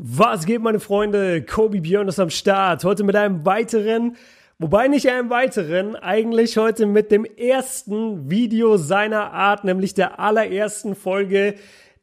Was geht, meine Freunde? Kobe Björn ist am Start. Heute mit einem weiteren, wobei nicht einem weiteren, eigentlich heute mit dem ersten Video seiner Art, nämlich der allerersten Folge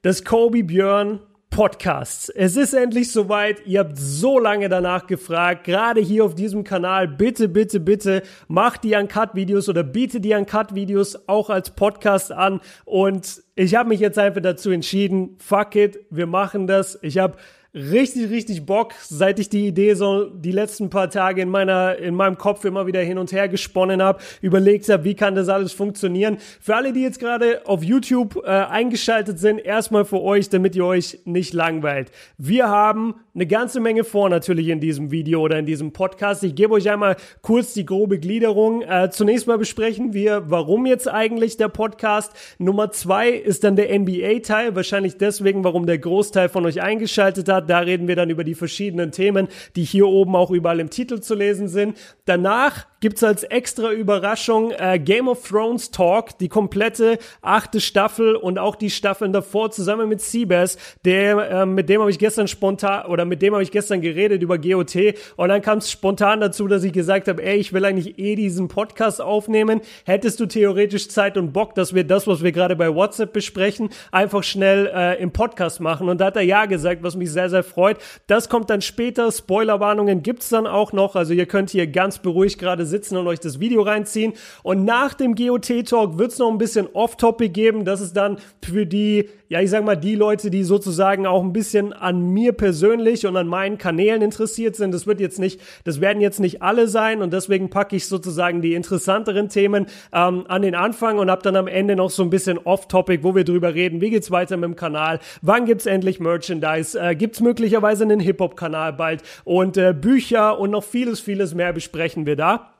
des Kobe Björn Podcasts. Es ist endlich soweit. Ihr habt so lange danach gefragt. Gerade hier auf diesem Kanal. Bitte, bitte, bitte macht die Uncut-Videos oder biete die Uncut-Videos auch als Podcast an. Und ich habe mich jetzt einfach dazu entschieden. Fuck it. Wir machen das. Ich habe richtig, richtig Bock, seit ich die Idee so die letzten paar Tage in meiner, in meinem Kopf immer wieder hin und her gesponnen habe, überlegt habe, wie kann das alles funktionieren. Für alle, die jetzt gerade auf YouTube äh, eingeschaltet sind, erstmal für euch, damit ihr euch nicht langweilt. Wir haben eine ganze Menge vor natürlich in diesem Video oder in diesem Podcast. Ich gebe euch einmal kurz die grobe Gliederung. Äh, zunächst mal besprechen wir, warum jetzt eigentlich der Podcast. Nummer zwei ist dann der NBA-Teil, wahrscheinlich deswegen, warum der Großteil von euch eingeschaltet hat. Da reden wir dann über die verschiedenen Themen, die hier oben auch überall im Titel zu lesen sind. Danach gibt's als extra Überraschung äh, Game of Thrones Talk, die komplette achte Staffel und auch die Staffeln davor zusammen mit Seabass, der äh, mit dem habe ich gestern spontan oder mit dem habe ich gestern geredet über GOT und dann kam es spontan dazu, dass ich gesagt habe, ey, ich will eigentlich eh diesen Podcast aufnehmen. Hättest du theoretisch Zeit und Bock, dass wir das, was wir gerade bei WhatsApp besprechen, einfach schnell äh, im Podcast machen? Und da hat er ja gesagt, was mich sehr sehr freut. Das kommt dann später. Spoilerwarnungen gibt's dann auch noch, also ihr könnt hier ganz beruhigt gerade sitzen und euch das Video reinziehen. Und nach dem GOT-Talk wird es noch ein bisschen Off-Topic geben. Das ist dann für die, ja, ich sag mal, die Leute, die sozusagen auch ein bisschen an mir persönlich und an meinen Kanälen interessiert sind. Das wird jetzt nicht, das werden jetzt nicht alle sein und deswegen packe ich sozusagen die interessanteren Themen ähm, an den Anfang und habe dann am Ende noch so ein bisschen Off-Topic, wo wir drüber reden, wie geht's weiter mit dem Kanal, wann gibt's endlich Merchandise, äh, gibt's möglicherweise einen Hip-Hop-Kanal bald und äh, Bücher und noch vieles, vieles mehr besprechen wir da.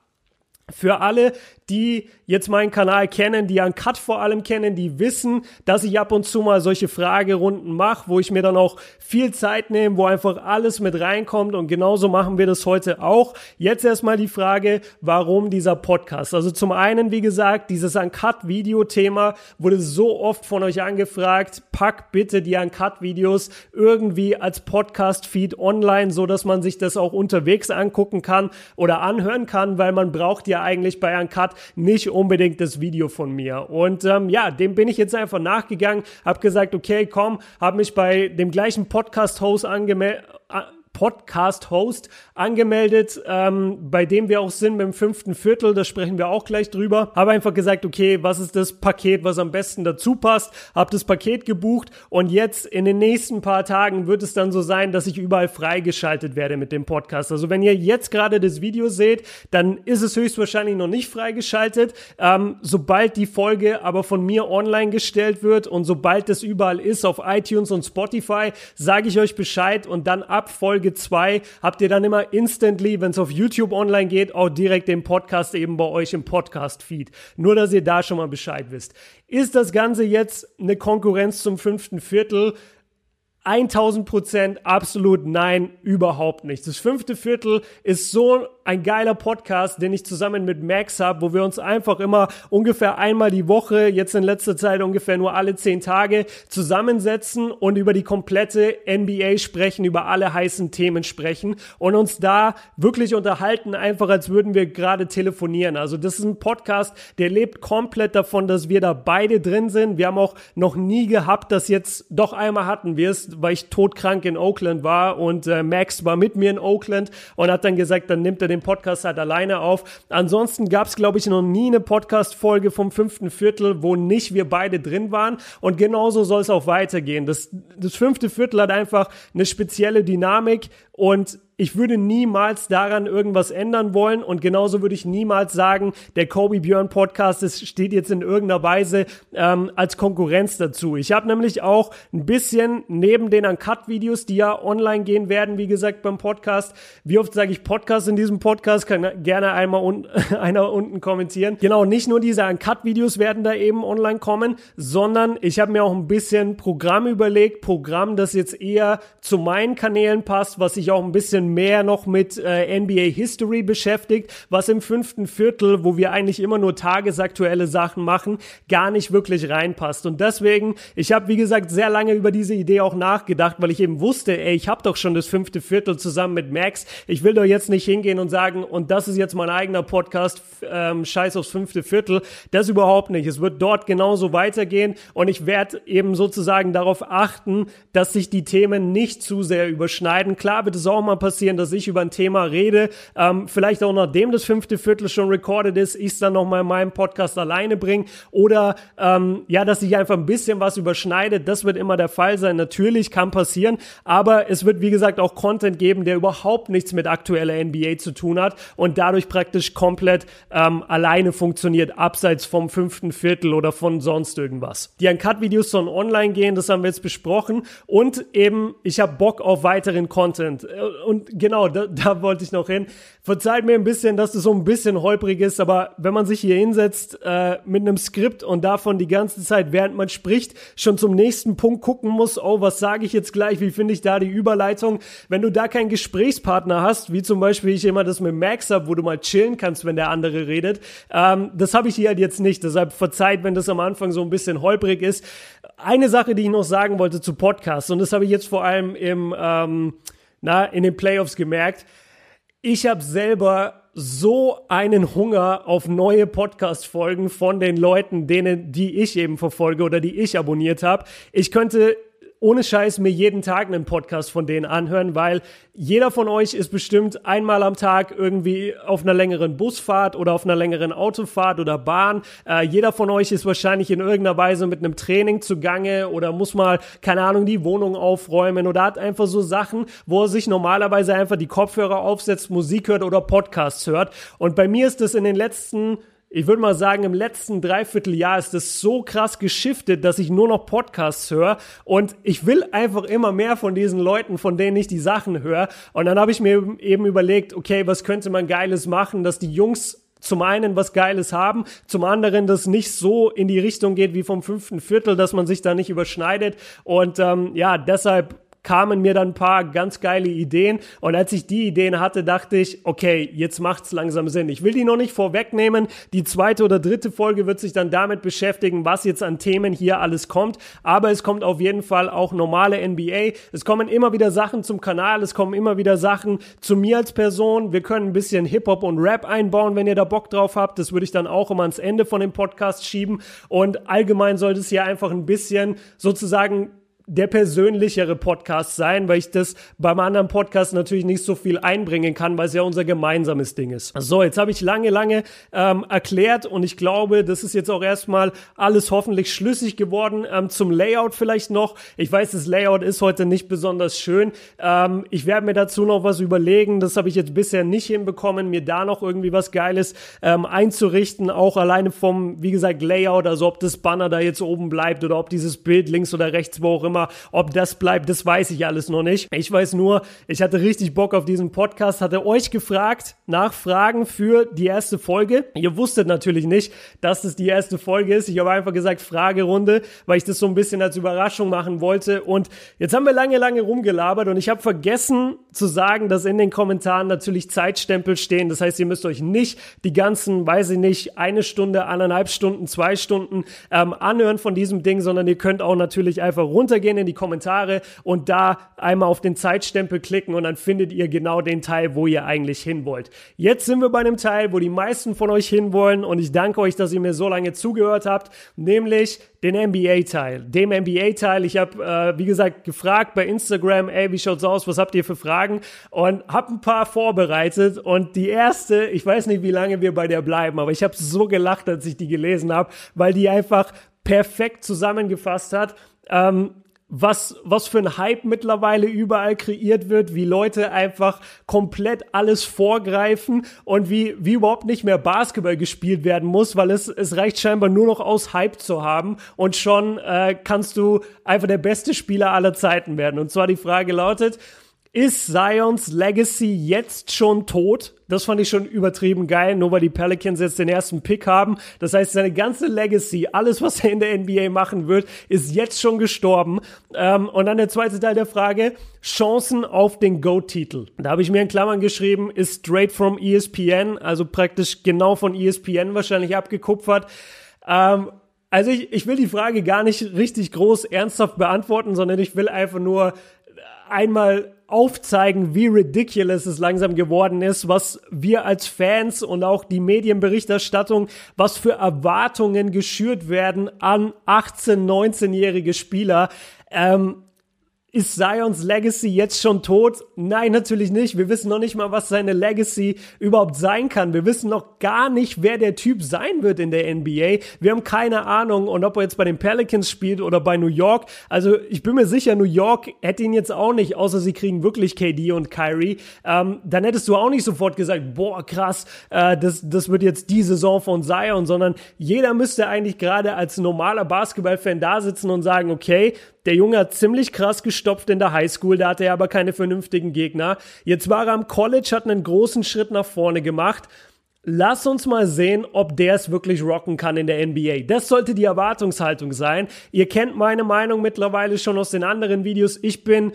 Für alle, die jetzt meinen Kanal kennen, die Uncut vor allem kennen, die wissen, dass ich ab und zu mal solche Fragerunden mache, wo ich mir dann auch viel Zeit nehme, wo einfach alles mit reinkommt und genauso machen wir das heute auch. Jetzt erstmal die Frage, warum dieser Podcast? Also zum einen, wie gesagt, dieses Uncut-Video-Thema wurde so oft von euch angefragt, pack bitte die Uncut-Videos irgendwie als Podcast-Feed online, so dass man sich das auch unterwegs angucken kann oder anhören kann, weil man braucht ja eigentlich bei Uncut nicht unbedingt das Video von mir. Und ähm, ja, dem bin ich jetzt einfach nachgegangen, habe gesagt, okay, komm, habe mich bei dem gleichen Podcast-Host angemeldet Podcast-Host angemeldet, ähm, bei dem wir auch sind mit dem fünften Viertel, da sprechen wir auch gleich drüber. Habe einfach gesagt, okay, was ist das Paket, was am besten dazu passt? Habe das Paket gebucht und jetzt in den nächsten paar Tagen wird es dann so sein, dass ich überall freigeschaltet werde mit dem Podcast. Also wenn ihr jetzt gerade das Video seht, dann ist es höchstwahrscheinlich noch nicht freigeschaltet. Ähm, sobald die Folge aber von mir online gestellt wird und sobald es überall ist auf iTunes und Spotify, sage ich euch Bescheid und dann ab Folge Folge 2 habt ihr dann immer instantly, wenn es auf YouTube online geht, auch direkt den Podcast eben bei euch im Podcast-Feed. Nur, dass ihr da schon mal Bescheid wisst. Ist das Ganze jetzt eine Konkurrenz zum fünften Viertel? 1000 Prozent absolut nein, überhaupt nicht. Das fünfte Viertel ist so ein geiler Podcast, den ich zusammen mit Max habe, wo wir uns einfach immer ungefähr einmal die Woche, jetzt in letzter Zeit ungefähr nur alle zehn Tage, zusammensetzen und über die komplette NBA sprechen, über alle heißen Themen sprechen und uns da wirklich unterhalten, einfach als würden wir gerade telefonieren. Also das ist ein Podcast, der lebt komplett davon, dass wir da beide drin sind. Wir haben auch noch nie gehabt, dass jetzt doch einmal hatten wir es, weil ich todkrank in Oakland war und äh, Max war mit mir in Oakland und hat dann gesagt, dann nimmt er den den Podcast halt alleine auf. Ansonsten gab es, glaube ich, noch nie eine Podcast-Folge vom fünften Viertel, wo nicht wir beide drin waren. Und genauso soll es auch weitergehen. Das, das fünfte Viertel hat einfach eine spezielle Dynamik und ich würde niemals daran irgendwas ändern wollen und genauso würde ich niemals sagen, der Kobe Björn Podcast das steht jetzt in irgendeiner Weise ähm, als Konkurrenz dazu. Ich habe nämlich auch ein bisschen neben den Uncut-Videos, die ja online gehen werden, wie gesagt beim Podcast. Wie oft sage ich Podcast in diesem Podcast? Kann gerne einmal un einer unten kommentieren. Genau, nicht nur diese Uncut-Videos werden da eben online kommen, sondern ich habe mir auch ein bisschen Programm überlegt, Programm, das jetzt eher zu meinen Kanälen passt, was ich auch ein bisschen bisschen mehr noch mit äh, NBA History beschäftigt, was im fünften Viertel, wo wir eigentlich immer nur tagesaktuelle Sachen machen, gar nicht wirklich reinpasst. Und deswegen, ich habe wie gesagt sehr lange über diese Idee auch nachgedacht, weil ich eben wusste, ey, ich habe doch schon das fünfte Viertel zusammen mit Max. Ich will doch jetzt nicht hingehen und sagen, und das ist jetzt mein eigener Podcast, ähm, scheiß aufs fünfte Viertel. Das überhaupt nicht. Es wird dort genauso weitergehen und ich werde eben sozusagen darauf achten, dass sich die Themen nicht zu sehr überschneiden. Klar wird es auch mal passieren, dass ich über ein Thema rede, ähm, vielleicht auch nachdem das fünfte Viertel schon recorded ist, ich es dann nochmal in meinem Podcast alleine bringe oder ähm, ja, dass sich einfach ein bisschen was überschneidet. Das wird immer der Fall sein. Natürlich kann passieren, aber es wird wie gesagt auch Content geben, der überhaupt nichts mit aktueller NBA zu tun hat und dadurch praktisch komplett ähm, alleine funktioniert, abseits vom fünften Viertel oder von sonst irgendwas. Die Uncut-Videos sollen online gehen, das haben wir jetzt besprochen und eben, ich habe Bock auf weiteren Content äh, und genau, da, da wollte ich noch hin. Verzeiht mir ein bisschen, dass das so ein bisschen holprig ist, aber wenn man sich hier hinsetzt äh, mit einem Skript und davon die ganze Zeit, während man spricht, schon zum nächsten Punkt gucken muss, oh, was sage ich jetzt gleich, wie finde ich da die Überleitung? Wenn du da keinen Gesprächspartner hast, wie zum Beispiel ich immer das mit Max habe, wo du mal chillen kannst, wenn der andere redet, ähm, das habe ich hier halt jetzt nicht. Deshalb verzeiht, wenn das am Anfang so ein bisschen holprig ist. Eine Sache, die ich noch sagen wollte zu Podcasts, und das habe ich jetzt vor allem im, ähm, na, in den Playoffs gemerkt, ich habe selber so einen Hunger auf neue Podcast-Folgen von den Leuten, denen, die ich eben verfolge oder die ich abonniert habe. Ich könnte ohne Scheiß mir jeden Tag einen Podcast von denen anhören, weil jeder von euch ist bestimmt einmal am Tag irgendwie auf einer längeren Busfahrt oder auf einer längeren Autofahrt oder Bahn. Äh, jeder von euch ist wahrscheinlich in irgendeiner Weise mit einem Training zugange oder muss mal, keine Ahnung, die Wohnung aufräumen oder hat einfach so Sachen, wo er sich normalerweise einfach die Kopfhörer aufsetzt, Musik hört oder Podcasts hört. Und bei mir ist das in den letzten ich würde mal sagen, im letzten Dreivierteljahr ist es so krass geschiftet, dass ich nur noch Podcasts höre und ich will einfach immer mehr von diesen Leuten, von denen ich die Sachen höre. Und dann habe ich mir eben überlegt, okay, was könnte man Geiles machen, dass die Jungs zum einen was Geiles haben, zum anderen das nicht so in die Richtung geht wie vom fünften Viertel, dass man sich da nicht überschneidet. Und ähm, ja, deshalb kamen mir dann ein paar ganz geile Ideen. Und als ich die Ideen hatte, dachte ich, okay, jetzt macht's langsam Sinn. Ich will die noch nicht vorwegnehmen. Die zweite oder dritte Folge wird sich dann damit beschäftigen, was jetzt an Themen hier alles kommt. Aber es kommt auf jeden Fall auch normale NBA. Es kommen immer wieder Sachen zum Kanal. Es kommen immer wieder Sachen zu mir als Person. Wir können ein bisschen Hip-Hop und Rap einbauen, wenn ihr da Bock drauf habt. Das würde ich dann auch immer ans Ende von dem Podcast schieben. Und allgemein sollte es hier einfach ein bisschen sozusagen der persönlichere Podcast sein, weil ich das beim anderen Podcast natürlich nicht so viel einbringen kann, weil es ja unser gemeinsames Ding ist. So, jetzt habe ich lange, lange ähm, erklärt und ich glaube, das ist jetzt auch erstmal alles hoffentlich schlüssig geworden. Ähm, zum Layout vielleicht noch. Ich weiß, das Layout ist heute nicht besonders schön. Ähm, ich werde mir dazu noch was überlegen. Das habe ich jetzt bisher nicht hinbekommen, mir da noch irgendwie was Geiles ähm, einzurichten. Auch alleine vom, wie gesagt, Layout, also ob das Banner da jetzt oben bleibt oder ob dieses Bild links oder rechts, wo auch immer Thema. Ob das bleibt, das weiß ich alles noch nicht. Ich weiß nur, ich hatte richtig Bock auf diesen Podcast, hatte euch gefragt nach Fragen für die erste Folge. Ihr wusstet natürlich nicht, dass es die erste Folge ist. Ich habe einfach gesagt Fragerunde, weil ich das so ein bisschen als Überraschung machen wollte. Und jetzt haben wir lange, lange rumgelabert und ich habe vergessen zu sagen, dass in den Kommentaren natürlich Zeitstempel stehen. Das heißt, ihr müsst euch nicht die ganzen, weiß ich nicht, eine Stunde, anderthalb Stunden, zwei Stunden ähm, anhören von diesem Ding, sondern ihr könnt auch natürlich einfach runtergehen gehen in die Kommentare und da einmal auf den Zeitstempel klicken und dann findet ihr genau den Teil, wo ihr eigentlich hin wollt. Jetzt sind wir bei einem Teil, wo die meisten von euch hinwollen und ich danke euch, dass ihr mir so lange zugehört habt, nämlich den NBA-Teil. Dem NBA-Teil, ich habe, äh, wie gesagt, gefragt bei Instagram, ey, wie schaut's aus, was habt ihr für Fragen? Und habe ein paar vorbereitet und die erste, ich weiß nicht, wie lange wir bei der bleiben, aber ich habe so gelacht, als ich die gelesen habe, weil die einfach perfekt zusammengefasst hat. Ähm, was, was für ein Hype mittlerweile überall kreiert wird, wie Leute einfach komplett alles vorgreifen und wie, wie überhaupt nicht mehr Basketball gespielt werden muss, weil es, es reicht scheinbar nur noch aus Hype zu haben und schon äh, kannst du einfach der beste Spieler aller Zeiten werden. Und zwar die Frage lautet, Ist Zions Legacy jetzt schon tot? Das fand ich schon übertrieben geil, nur weil die Pelicans jetzt den ersten Pick haben. Das heißt, seine ganze Legacy, alles, was er in der NBA machen wird, ist jetzt schon gestorben. Ähm, und dann der zweite Teil der Frage, Chancen auf den GOAT-Titel. Da habe ich mir in Klammern geschrieben, ist straight from ESPN, also praktisch genau von ESPN wahrscheinlich abgekupfert. Ähm, also ich, ich will die Frage gar nicht richtig groß ernsthaft beantworten, sondern ich will einfach nur einmal aufzeigen, wie ridiculous es langsam geworden ist, was wir als Fans und auch die Medienberichterstattung, was für Erwartungen geschürt werden an 18, 19-jährige Spieler. Ähm, ist Zions Legacy jetzt schon tot? Nein, natürlich nicht. Wir wissen noch nicht mal, was seine Legacy überhaupt sein kann. Wir wissen noch gar nicht, wer der Typ sein wird in der NBA. Wir haben keine Ahnung. Und ob er jetzt bei den Pelicans spielt oder bei New York. Also ich bin mir sicher, New York hätte ihn jetzt auch nicht, außer sie kriegen wirklich KD und Kyrie. Ähm, dann hättest du auch nicht sofort gesagt, boah, krass, äh, das, das wird jetzt die Saison von Zion, sondern jeder müsste eigentlich gerade als normaler Basketballfan da sitzen und sagen, okay, der Junge hat ziemlich krass gestopft in der Highschool, da hatte er aber keine vernünftigen Gegner. Jetzt war er am College, hat einen großen Schritt nach vorne gemacht. Lass uns mal sehen, ob der es wirklich rocken kann in der NBA. Das sollte die Erwartungshaltung sein. Ihr kennt meine Meinung mittlerweile schon aus den anderen Videos. Ich bin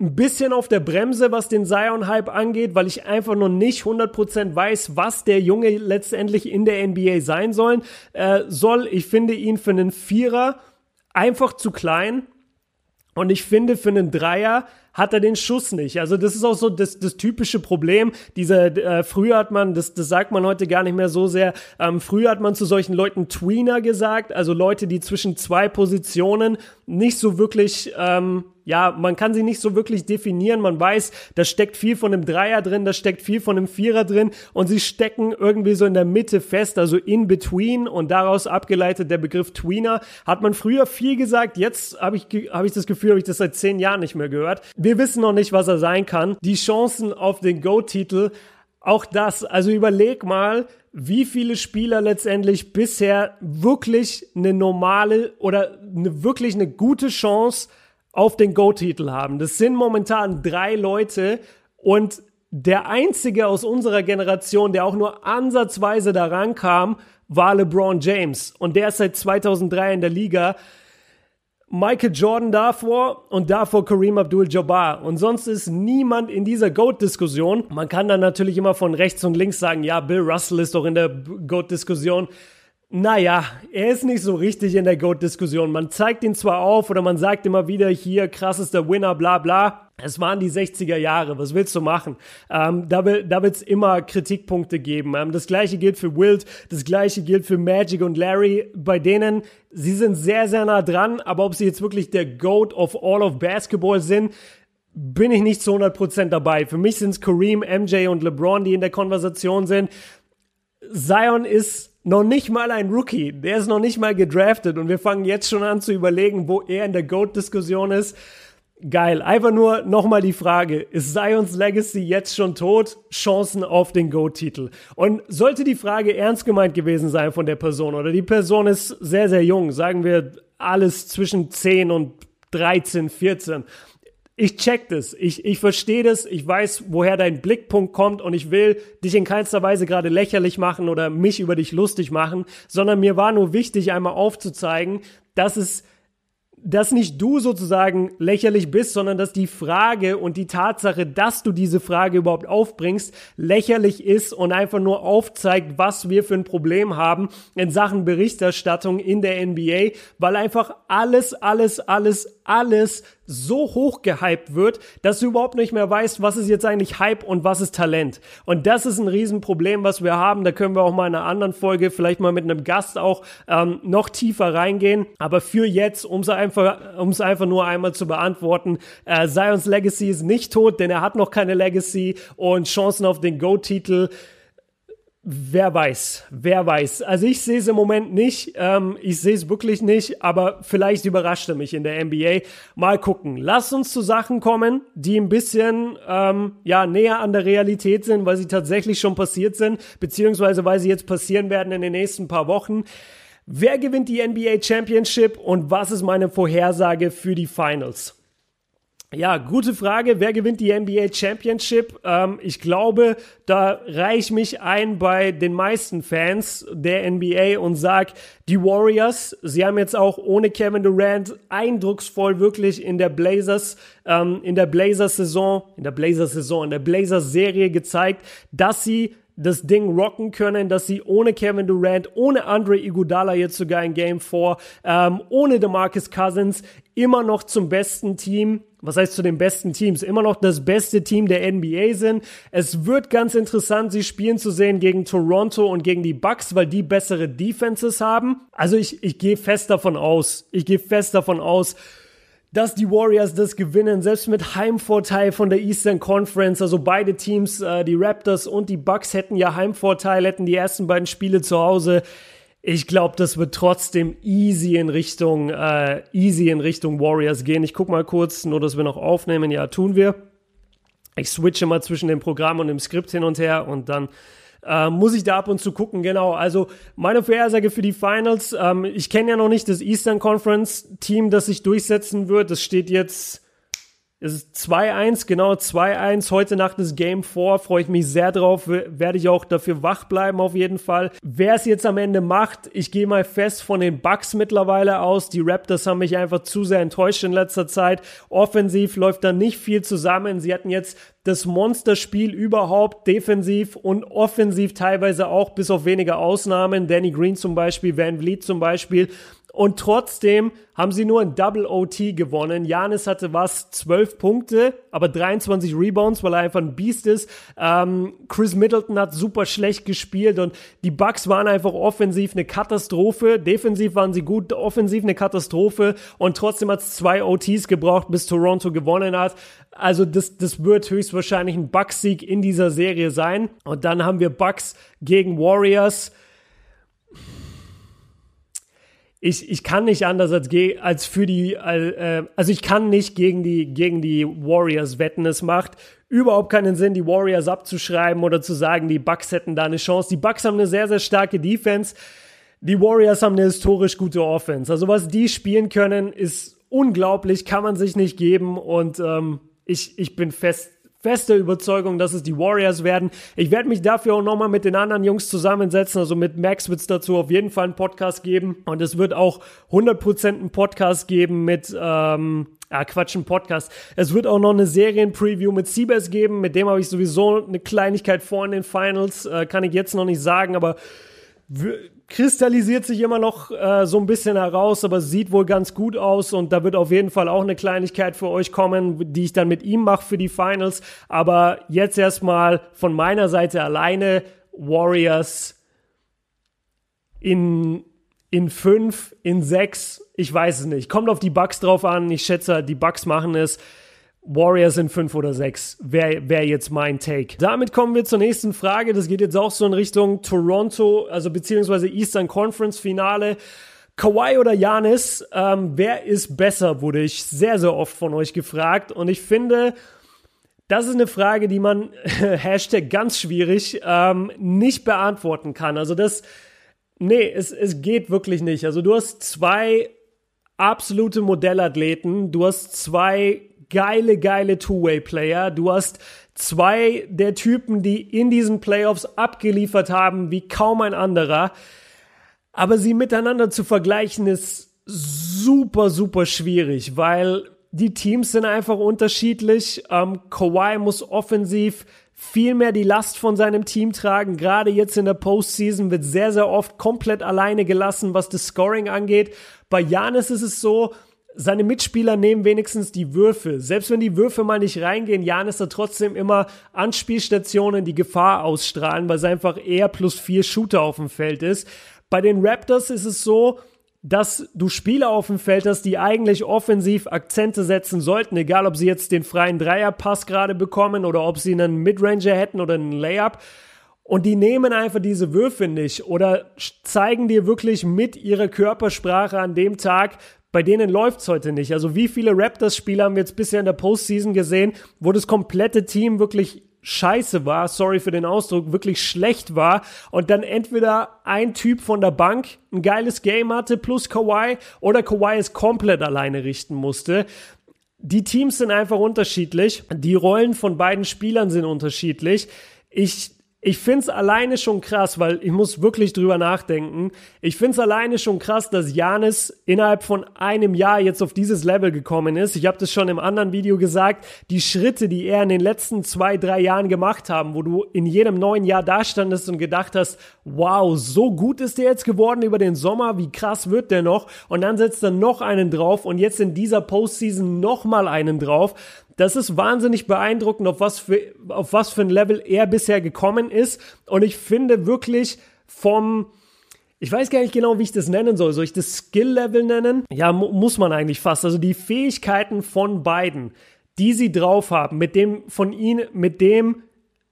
ein bisschen auf der Bremse, was den Zion-Hype angeht, weil ich einfach noch nicht 100% weiß, was der Junge letztendlich in der NBA sein soll. Äh, soll. Ich finde ihn für einen Vierer einfach zu klein. Und ich finde, für einen Dreier hat er den Schuss nicht. Also das ist auch so das, das typische Problem. Diese, äh, früher hat man, das, das sagt man heute gar nicht mehr so sehr, ähm, früher hat man zu solchen Leuten Tweener gesagt, also Leute, die zwischen zwei Positionen nicht so wirklich ähm, ja, man kann sie nicht so wirklich definieren. Man weiß, da steckt viel von einem Dreier drin, da steckt viel von einem Vierer drin und sie stecken irgendwie so in der Mitte fest, also in between und daraus abgeleitet der Begriff Tweener. Hat man früher viel gesagt, jetzt habe ich, hab ich das Gefühl, habe ich das seit zehn Jahren nicht mehr gehört. Wir wissen noch nicht, was er sein kann. Die Chancen auf den Go-Titel, auch das, also überleg mal, wie viele Spieler letztendlich bisher wirklich eine normale oder eine, wirklich eine gute Chance auf den Go-Titel haben. Das sind momentan drei Leute und der einzige aus unserer Generation, der auch nur ansatzweise daran kam, war LeBron James. Und der ist seit 2003 in der Liga. Michael Jordan davor und davor Kareem Abdul-Jabbar. Und sonst ist niemand in dieser GOAT-Diskussion. Man kann dann natürlich immer von rechts und links sagen, ja, Bill Russell ist doch in der GOAT-Diskussion. Naja, er ist nicht so richtig in der GOAT-Diskussion. Man zeigt ihn zwar auf oder man sagt immer wieder hier, krassester Winner, bla bla. Es waren die 60er Jahre, was willst du machen? Ähm, da will, da wird's immer Kritikpunkte geben. Ähm, das gleiche gilt für Wild, das gleiche gilt für Magic und Larry. Bei denen, sie sind sehr, sehr nah dran, aber ob sie jetzt wirklich der GOAT of all of Basketball sind, bin ich nicht zu 100% dabei. Für mich sind es Kareem, MJ und LeBron, die in der Konversation sind. Zion ist noch nicht mal ein Rookie. Der ist noch nicht mal gedraftet und wir fangen jetzt schon an zu überlegen, wo er in der GOAT-Diskussion ist. Geil. Einfach nur nochmal die Frage, ist Zions Legacy jetzt schon tot? Chancen auf den GOAT-Titel. Und sollte die Frage ernst gemeint gewesen sein von der Person oder die Person ist sehr, sehr jung, sagen wir alles zwischen 10 und 13, 14 ich check das, ich, ich verstehe das, ich weiß, woher dein Blickpunkt kommt und ich will dich in keinster Weise gerade lächerlich machen oder mich über dich lustig machen, sondern mir war nur wichtig, einmal aufzuzeigen, dass es dass nicht du sozusagen lächerlich bist, sondern dass die Frage und die Tatsache, dass du diese Frage überhaupt aufbringst, lächerlich ist und einfach nur aufzeigt, was wir für ein Problem haben in Sachen Berichterstattung in der NBA, weil einfach alles, alles, alles, alles so hoch gehypt wird, dass du überhaupt nicht mehr weißt, was ist jetzt eigentlich Hype und was ist Talent. Und das ist ein Riesenproblem, was wir haben. Da können wir auch mal in einer anderen Folge, vielleicht mal mit einem Gast auch ähm, noch tiefer reingehen. Aber für jetzt, um es einfach, um es einfach nur einmal zu beantworten, äh, Zions Legacy ist nicht tot, denn er hat noch keine Legacy und Chancen auf den Go-Titel Wer weiß, wer weiß. Also ich sehe es im Moment nicht. Ähm, ich sehe es wirklich nicht, aber vielleicht überrascht er mich in der NBA. Mal gucken. Lass uns zu Sachen kommen, die ein bisschen ähm, ja näher an der Realität sind, weil sie tatsächlich schon passiert sind, beziehungsweise weil sie jetzt passieren werden in den nächsten paar Wochen. Wer gewinnt die NBA Championship und was ist meine Vorhersage für die Finals? Ja, gute Frage. Wer gewinnt die NBA Championship? Ähm, ich glaube, da reiche mich ein bei den meisten Fans der NBA und sag die Warriors. Sie haben jetzt auch ohne Kevin Durant eindrucksvoll wirklich in der Blazers, ähm, in der Blazers Saison, in der Blazers Saison, in der Blazers Serie gezeigt, dass sie das Ding rocken können, dass sie ohne Kevin Durant, ohne Andre Iguodala jetzt sogar in Game 4, ähm, ohne DeMarcus Cousins immer noch zum besten Team, was heißt zu den besten Teams, immer noch das beste Team der NBA sind. Es wird ganz interessant, sie spielen zu sehen gegen Toronto und gegen die Bucks, weil die bessere Defenses haben. Also ich, ich gehe fest davon aus, ich gehe fest davon aus, dass die Warriors das gewinnen, selbst mit Heimvorteil von der Eastern Conference. Also beide Teams, äh, die Raptors und die Bucks hätten ja Heimvorteil, hätten die ersten beiden Spiele zu Hause. Ich glaube, das wird trotzdem easy in Richtung äh, easy in Richtung Warriors gehen. Ich guck mal kurz, nur dass wir noch aufnehmen. Ja, tun wir. Ich switche mal zwischen dem Programm und dem Skript hin und her und dann äh, muss ich da ab und zu gucken, genau. Also meine Vorhersage für die Finals, ähm, ich kenne ja noch nicht das Eastern Conference Team, das sich durchsetzen wird. Das steht jetzt es ist 2-1, genau 2-1. Heute Nacht ist Game 4. Freue ich mich sehr drauf. Werde ich auch dafür wach bleiben, auf jeden Fall. Wer es jetzt am Ende macht, ich gehe mal fest von den Bucks mittlerweile aus. Die Raptors haben mich einfach zu sehr enttäuscht in letzter Zeit. Offensiv läuft da nicht viel zusammen. Sie hatten jetzt das Monsterspiel überhaupt, defensiv und offensiv teilweise auch, bis auf wenige Ausnahmen. Danny Green zum Beispiel, Van Vliet zum Beispiel. Und trotzdem haben sie nur ein Double OT gewonnen. Janis hatte was, 12 Punkte, aber 23 Rebounds, weil er einfach ein Biest ist. Ähm, Chris Middleton hat super schlecht gespielt und die Bucks waren einfach offensiv eine Katastrophe. Defensiv waren sie gut, offensiv eine Katastrophe und trotzdem hat es zwei OTs gebraucht, bis Toronto gewonnen hat. Also das, das wird höchstwahrscheinlich ein Bucks-Sieg in dieser Serie sein. Und dann haben wir Bucks gegen Warriors ich, ich kann nicht anders als, als für die, äh, also ich kann nicht gegen die, gegen die Warriors wetten. Es macht überhaupt keinen Sinn, die Warriors abzuschreiben oder zu sagen, die Bucks hätten da eine Chance. Die Bucks haben eine sehr, sehr starke Defense. Die Warriors haben eine historisch gute Offense. Also was die spielen können, ist unglaublich, kann man sich nicht geben. Und ähm, ich, ich bin fest feste Überzeugung, dass es die Warriors werden. Ich werde mich dafür auch nochmal mit den anderen Jungs zusammensetzen. Also mit Max wird es dazu auf jeden Fall einen Podcast geben. Und es wird auch 100% einen Podcast geben mit, ähm, ja, Quatsch, ein Podcast. Es wird auch noch eine Serienpreview mit Siebes geben. Mit dem habe ich sowieso eine Kleinigkeit vor in den Finals. Äh, kann ich jetzt noch nicht sagen, aber kristallisiert sich immer noch äh, so ein bisschen heraus, aber sieht wohl ganz gut aus und da wird auf jeden Fall auch eine Kleinigkeit für euch kommen, die ich dann mit ihm mache für die Finals. Aber jetzt erstmal von meiner Seite alleine Warriors in in fünf, in sechs, ich weiß es nicht. Kommt auf die Bugs drauf an. Ich schätze, die Bugs machen es. Warriors in fünf oder sechs wäre wär jetzt mein Take. Damit kommen wir zur nächsten Frage. Das geht jetzt auch so in Richtung Toronto, also beziehungsweise Eastern Conference Finale. Kawhi oder Janis, ähm, wer ist besser, wurde ich sehr, sehr oft von euch gefragt. Und ich finde, das ist eine Frage, die man, Hashtag ganz schwierig, ähm, nicht beantworten kann. Also das, nee, es, es geht wirklich nicht. Also du hast zwei absolute Modellathleten, du hast zwei geile, geile Two-Way-Player. Du hast zwei der Typen, die in diesen Playoffs abgeliefert haben wie kaum ein anderer. Aber sie miteinander zu vergleichen ist super, super schwierig, weil die Teams sind einfach unterschiedlich. Ähm, Kawhi muss offensiv viel mehr die Last von seinem Team tragen. Gerade jetzt in der Postseason wird sehr, sehr oft komplett alleine gelassen, was das Scoring angeht. Bei Janis ist es so, seine Mitspieler nehmen wenigstens die Würfe. Selbst wenn die Würfe mal nicht reingehen, Jan ist da trotzdem immer Anspielstationen, die Gefahr ausstrahlen, weil es einfach eher plus vier Shooter auf dem Feld ist. Bei den Raptors ist es so, dass du Spieler auf dem Feld hast, die eigentlich offensiv Akzente setzen sollten, egal ob sie jetzt den freien Dreierpass gerade bekommen oder ob sie einen Midranger hätten oder einen Layup. Und die nehmen einfach diese Würfe nicht oder zeigen dir wirklich mit ihrer Körpersprache an dem Tag, bei denen läuft es heute nicht. Also wie viele Raptors-Spieler haben wir jetzt bisher in der Postseason gesehen, wo das komplette Team wirklich scheiße war, sorry für den Ausdruck, wirklich schlecht war und dann entweder ein Typ von der Bank ein geiles Game hatte plus Kawhi oder Kawhi es komplett alleine richten musste. die Teams sind einfach unterschiedlich. Die Rollen von beiden Spielern sind unterschiedlich. Ich ich find's alleine schon krass, weil ich muss wirklich drüber nachdenken. Ich find's alleine schon krass, dass Janis innerhalb von einem Jahr jetzt auf dieses Level gekommen ist. Ich habe das schon im anderen Video gesagt. Die Schritte, die er in den letzten zwei, drei Jahren gemacht haben, wo du in jedem neuen Jahr dastandest und gedacht hast, wow, so gut ist der jetzt geworden über den Sommer, wie krass wird der noch? Und dann setzt er noch einen drauf und jetzt in dieser Postseason noch mal einen drauf. Das ist wahnsinnig beeindruckend, auf was für, auf was für ein Level er bisher gekommen ist. Und ich finde wirklich vom, ich weiß gar nicht genau, wie ich das nennen soll. Soll ich das Skill-Level nennen? Ja, mu muss man eigentlich fast. Also die Fähigkeiten von beiden, die sie drauf haben, mit dem von ihnen, mit dem,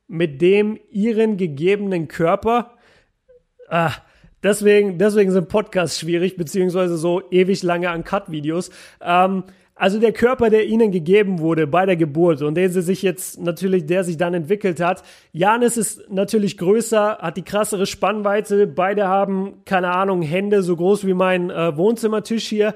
mit dem ihren gegebenen Körper. Ah, deswegen, deswegen sind Podcasts schwierig, beziehungsweise so ewig lange an Cut-Videos. Ähm, also der Körper, der ihnen gegeben wurde bei der Geburt und den sie sich jetzt natürlich, der sich dann entwickelt hat. Janis ist natürlich größer, hat die krassere Spannweite. Beide haben, keine Ahnung, Hände so groß wie mein äh, Wohnzimmertisch hier.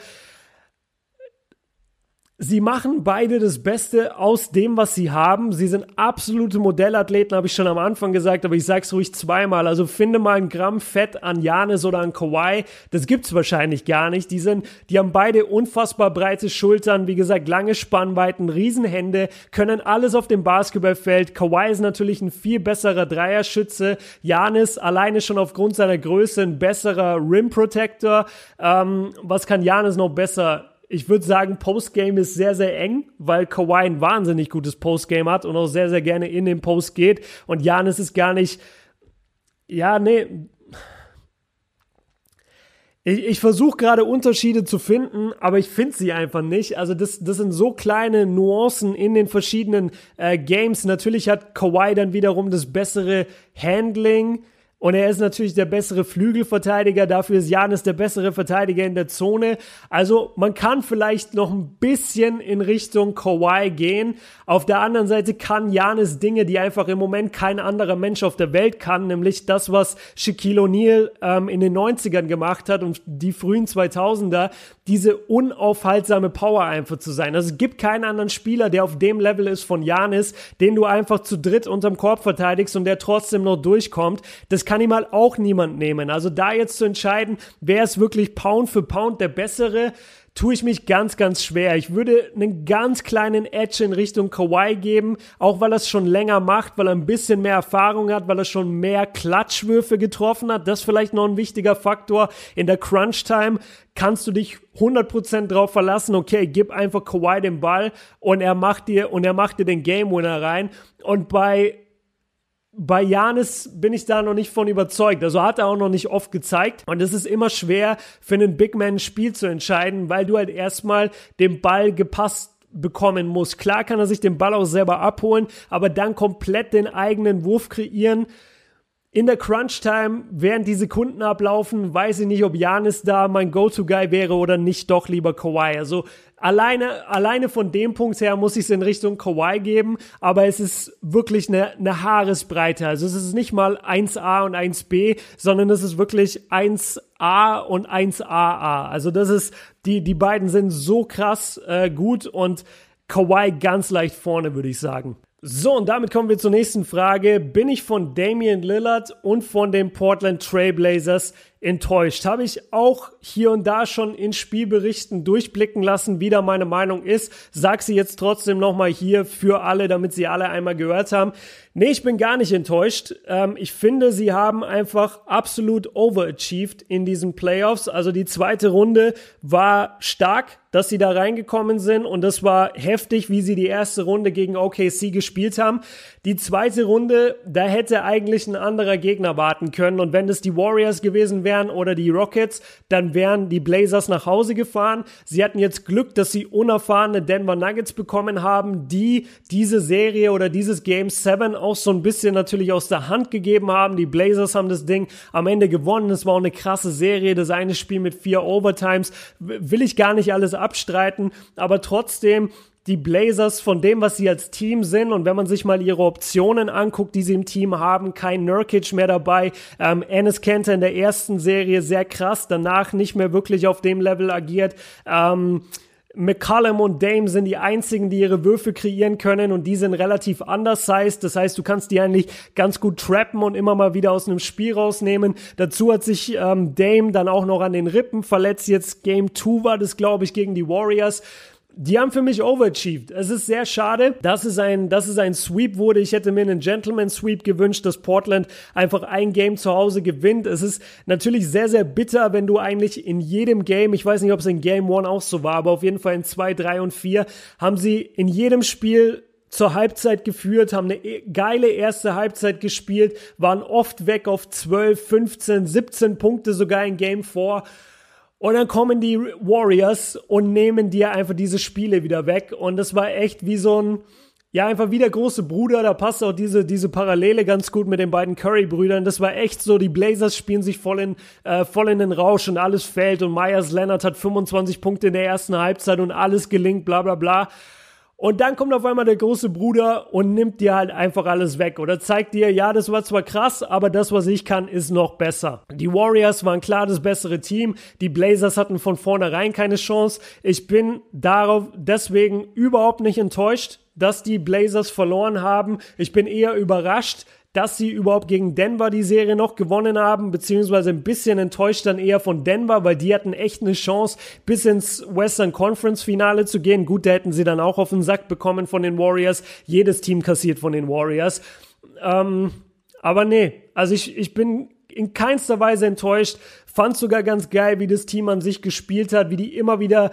Sie machen beide das Beste aus dem, was sie haben. Sie sind absolute Modellathleten, habe ich schon am Anfang gesagt, aber ich sage es ruhig zweimal. Also finde mal ein Gramm Fett an Janis oder an Kawhi. Das gibt's wahrscheinlich gar nicht. Die sind, die haben beide unfassbar breite Schultern, wie gesagt, lange Spannweiten, Riesenhände, können alles auf dem Basketballfeld. Kawhi ist natürlich ein viel besserer Dreierschütze. Janis alleine schon aufgrund seiner Größe ein besserer Rim Protector. Ähm, was kann Janis noch besser? Ich würde sagen, Postgame ist sehr, sehr eng, weil Kawhi ein wahnsinnig gutes Postgame hat und auch sehr, sehr gerne in den Post geht. Und Janis ist gar nicht, ja, nee. Ich, ich versuche gerade Unterschiede zu finden, aber ich finde sie einfach nicht. Also das, das sind so kleine Nuancen in den verschiedenen äh, Games. Natürlich hat Kawhi dann wiederum das bessere Handling und er ist natürlich der bessere Flügelverteidiger, dafür ist Janis der bessere Verteidiger in der Zone. Also man kann vielleicht noch ein bisschen in Richtung Kawhi gehen. Auf der anderen Seite kann Janis Dinge, die einfach im Moment kein anderer Mensch auf der Welt kann, nämlich das, was Shaquille O'Neal ähm, in den 90ern gemacht hat und die frühen 2000er, diese unaufhaltsame Power einfach zu sein. Also es gibt keinen anderen Spieler, der auf dem Level ist von Janis, den du einfach zu dritt unterm Korb verteidigst und der trotzdem noch durchkommt. Das kann ihm halt auch niemand nehmen. Also da jetzt zu entscheiden, wer ist wirklich Pound für Pound der bessere, tue ich mich ganz, ganz schwer. Ich würde einen ganz kleinen Edge in Richtung Kawhi geben, auch weil er es schon länger macht, weil er ein bisschen mehr Erfahrung hat, weil er schon mehr Klatschwürfe getroffen hat. Das ist vielleicht noch ein wichtiger Faktor. In der Crunch-Time kannst du dich 100% drauf verlassen, okay, gib einfach Kawhi den Ball und er macht dir, und er macht dir den Game Winner rein. Und bei bei Janis bin ich da noch nicht von überzeugt. Also hat er auch noch nicht oft gezeigt. Und es ist immer schwer für einen Big Man ein Spiel zu entscheiden, weil du halt erstmal den Ball gepasst bekommen musst. Klar kann er sich den Ball auch selber abholen, aber dann komplett den eigenen Wurf kreieren in der Crunch-Time, während die Sekunden ablaufen, weiß ich nicht, ob Janis da mein Go-To-Guy wäre oder nicht doch lieber Kawhi. Also alleine, alleine von dem Punkt her muss ich es in Richtung Kawhi geben, aber es ist wirklich eine, eine Haaresbreite. Also es ist nicht mal 1a und 1b, sondern es ist wirklich 1a und 1aa. Also das ist, die, die beiden sind so krass äh, gut und Kawhi ganz leicht vorne, würde ich sagen. So, und damit kommen wir zur nächsten Frage. Bin ich von Damian Lillard und von den Portland Trailblazers enttäuscht? Habe ich auch hier und da schon in Spielberichten durchblicken lassen, wie da meine Meinung ist. Sag sie jetzt trotzdem nochmal hier für alle, damit sie alle einmal gehört haben. Nee, ich bin gar nicht enttäuscht. Ähm, ich finde, sie haben einfach absolut overachieved in diesen Playoffs. Also die zweite Runde war stark, dass sie da reingekommen sind und das war heftig, wie sie die erste Runde gegen OKC gespielt haben. Die zweite Runde, da hätte eigentlich ein anderer Gegner warten können. Und wenn es die Warriors gewesen wären oder die Rockets, dann wären die Blazers nach Hause gefahren. Sie hatten jetzt Glück, dass sie unerfahrene Denver Nuggets bekommen haben, die diese Serie oder dieses Game 7 auch so ein bisschen natürlich aus der Hand gegeben haben. Die Blazers haben das Ding am Ende gewonnen. Es war auch eine krasse Serie. Das eine Spiel mit vier Overtimes. Will ich gar nicht alles abstreiten. Aber trotzdem, die Blazers von dem, was sie als Team sind und wenn man sich mal ihre Optionen anguckt, die sie im Team haben, kein Nurkic mehr dabei, ähm, Ennis Kenter in der ersten Serie sehr krass, danach nicht mehr wirklich auf dem Level agiert, ähm, McCallum und Dame sind die einzigen, die ihre Würfe kreieren können und die sind relativ undersized. Das heißt, du kannst die eigentlich ganz gut trappen und immer mal wieder aus einem Spiel rausnehmen. Dazu hat sich ähm, Dame dann auch noch an den Rippen verletzt. Jetzt Game 2 war das, glaube ich, gegen die Warriors die haben für mich overachieved. Es ist sehr schade, dass es ein, dass es ein Sweep wurde. Ich hätte mir einen Gentleman Sweep gewünscht, dass Portland einfach ein Game zu Hause gewinnt. Es ist natürlich sehr, sehr bitter, wenn du eigentlich in jedem Game, ich weiß nicht, ob es in Game One auch so war, aber auf jeden Fall in zwei, drei und vier haben sie in jedem Spiel zur Halbzeit geführt, haben eine e, geile erste Halbzeit gespielt, waren oft weg auf 12, 15, 17 Punkte sogar in Game 4 und dann kommen die Warriors und nehmen dir einfach diese Spiele wieder weg. Und das war echt wie so ein, ja, einfach wie der große Bruder. Da passt auch diese, diese Parallele ganz gut mit den beiden Curry-Brüdern. Das war echt so, die Blazers spielen sich voll in, äh, voll in den Rausch und alles fällt. Und Myers Leonard hat 25 Punkte in der ersten Halbzeit und alles gelingt, bla, bla, bla. Und dann kommt auf einmal der große Bruder und nimmt dir halt einfach alles weg oder zeigt dir, ja, das war zwar krass, aber das, was ich kann, ist noch besser. Die Warriors waren klar das bessere Team. Die Blazers hatten von vornherein keine Chance. Ich bin darauf deswegen überhaupt nicht enttäuscht, dass die Blazers verloren haben. Ich bin eher überrascht, dass sie überhaupt gegen Denver die Serie noch gewonnen haben, beziehungsweise ein bisschen enttäuscht dann eher von Denver, weil die hatten echt eine Chance, bis ins Western Conference Finale zu gehen. Gut, da hätten sie dann auch auf den Sack bekommen von den Warriors. Jedes Team kassiert von den Warriors. Ähm, aber nee, also ich, ich bin in keinster Weise enttäuscht. Fand sogar ganz geil, wie das Team an sich gespielt hat, wie die immer wieder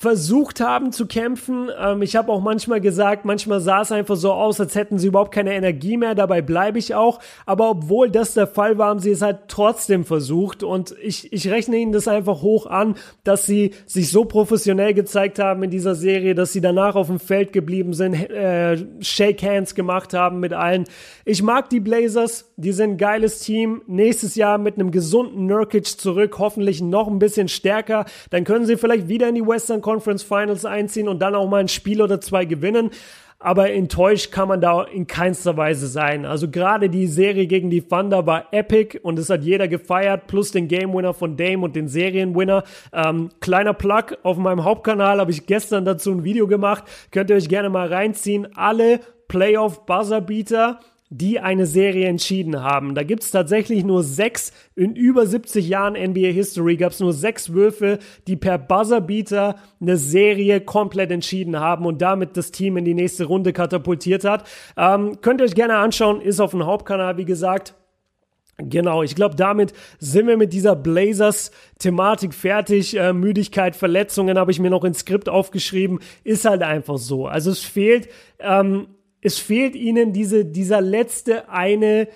versucht haben zu kämpfen. Ähm, ich habe auch manchmal gesagt, manchmal sah es einfach so aus, als hätten sie überhaupt keine Energie mehr. Dabei bleibe ich auch. Aber obwohl das der Fall war, haben sie es halt trotzdem versucht. Und ich, ich rechne ihnen das einfach hoch an, dass sie sich so professionell gezeigt haben in dieser Serie, dass sie danach auf dem Feld geblieben sind, äh, Shake Hands gemacht haben mit allen. Ich mag die Blazers. Die sind ein geiles Team. Nächstes Jahr mit einem gesunden Nurkic zurück, hoffentlich noch ein bisschen stärker. Dann können sie vielleicht wieder in die Western Conference Finals einziehen und dann auch mal ein Spiel oder zwei gewinnen. Aber enttäuscht kann man da in keinster Weise sein. Also gerade die Serie gegen die Thunder war epic und es hat jeder gefeiert, plus den Game Winner von Dame und den Serienwinner. Ähm, kleiner Plug auf meinem Hauptkanal habe ich gestern dazu ein Video gemacht. Könnt ihr euch gerne mal reinziehen. Alle Playoff Buzzerbeater die eine Serie entschieden haben. Da gibt es tatsächlich nur sechs, in über 70 Jahren NBA History gab es nur sechs Würfe, die per Buzzerbeater eine Serie komplett entschieden haben und damit das Team in die nächste Runde katapultiert hat. Ähm, könnt ihr euch gerne anschauen, ist auf dem Hauptkanal, wie gesagt. Genau, ich glaube, damit sind wir mit dieser Blazers-Thematik fertig. Äh, Müdigkeit, Verletzungen habe ich mir noch ins Skript aufgeschrieben. Ist halt einfach so. Also es fehlt ähm, es fehlt ihnen diese, dieser letzte eine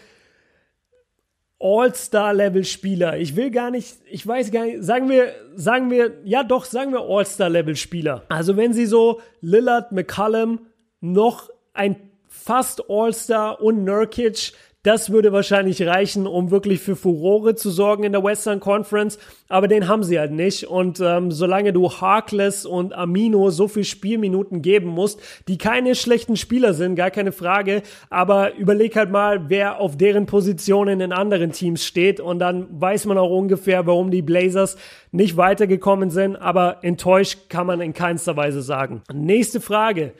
All-Star-Level-Spieler. Ich will gar nicht, ich weiß gar nicht, sagen wir, sagen wir, ja doch, sagen wir All-Star-Level-Spieler. Also wenn sie so Lillard, McCallum, noch ein fast All-Star und Nurkic das würde wahrscheinlich reichen, um wirklich für Furore zu sorgen in der Western Conference, aber den haben sie halt nicht. Und ähm, solange du Harkless und Amino so viel Spielminuten geben musst, die keine schlechten Spieler sind, gar keine Frage, aber überleg halt mal, wer auf deren Positionen in anderen Teams steht und dann weiß man auch ungefähr, warum die Blazers nicht weitergekommen sind, aber enttäuscht kann man in keinster Weise sagen. Nächste Frage.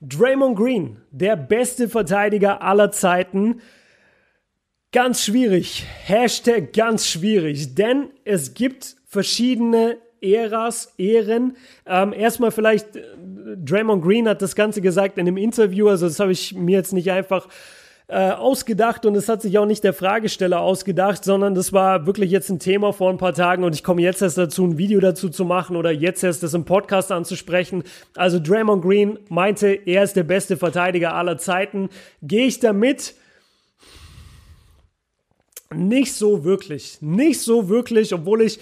Draymond Green, der beste Verteidiger aller Zeiten, Ganz schwierig. Hashtag ganz schwierig. Denn es gibt verschiedene Äras, Ehren. Ähm, erstmal vielleicht, äh, Draymond Green hat das Ganze gesagt in einem Interview, also das habe ich mir jetzt nicht einfach äh, ausgedacht und es hat sich auch nicht der Fragesteller ausgedacht, sondern das war wirklich jetzt ein Thema vor ein paar Tagen und ich komme jetzt erst dazu, ein Video dazu zu machen oder jetzt erst das im Podcast anzusprechen. Also Draymond Green meinte, er ist der beste Verteidiger aller Zeiten. Gehe ich damit? Nicht so wirklich. Nicht so wirklich, obwohl ich,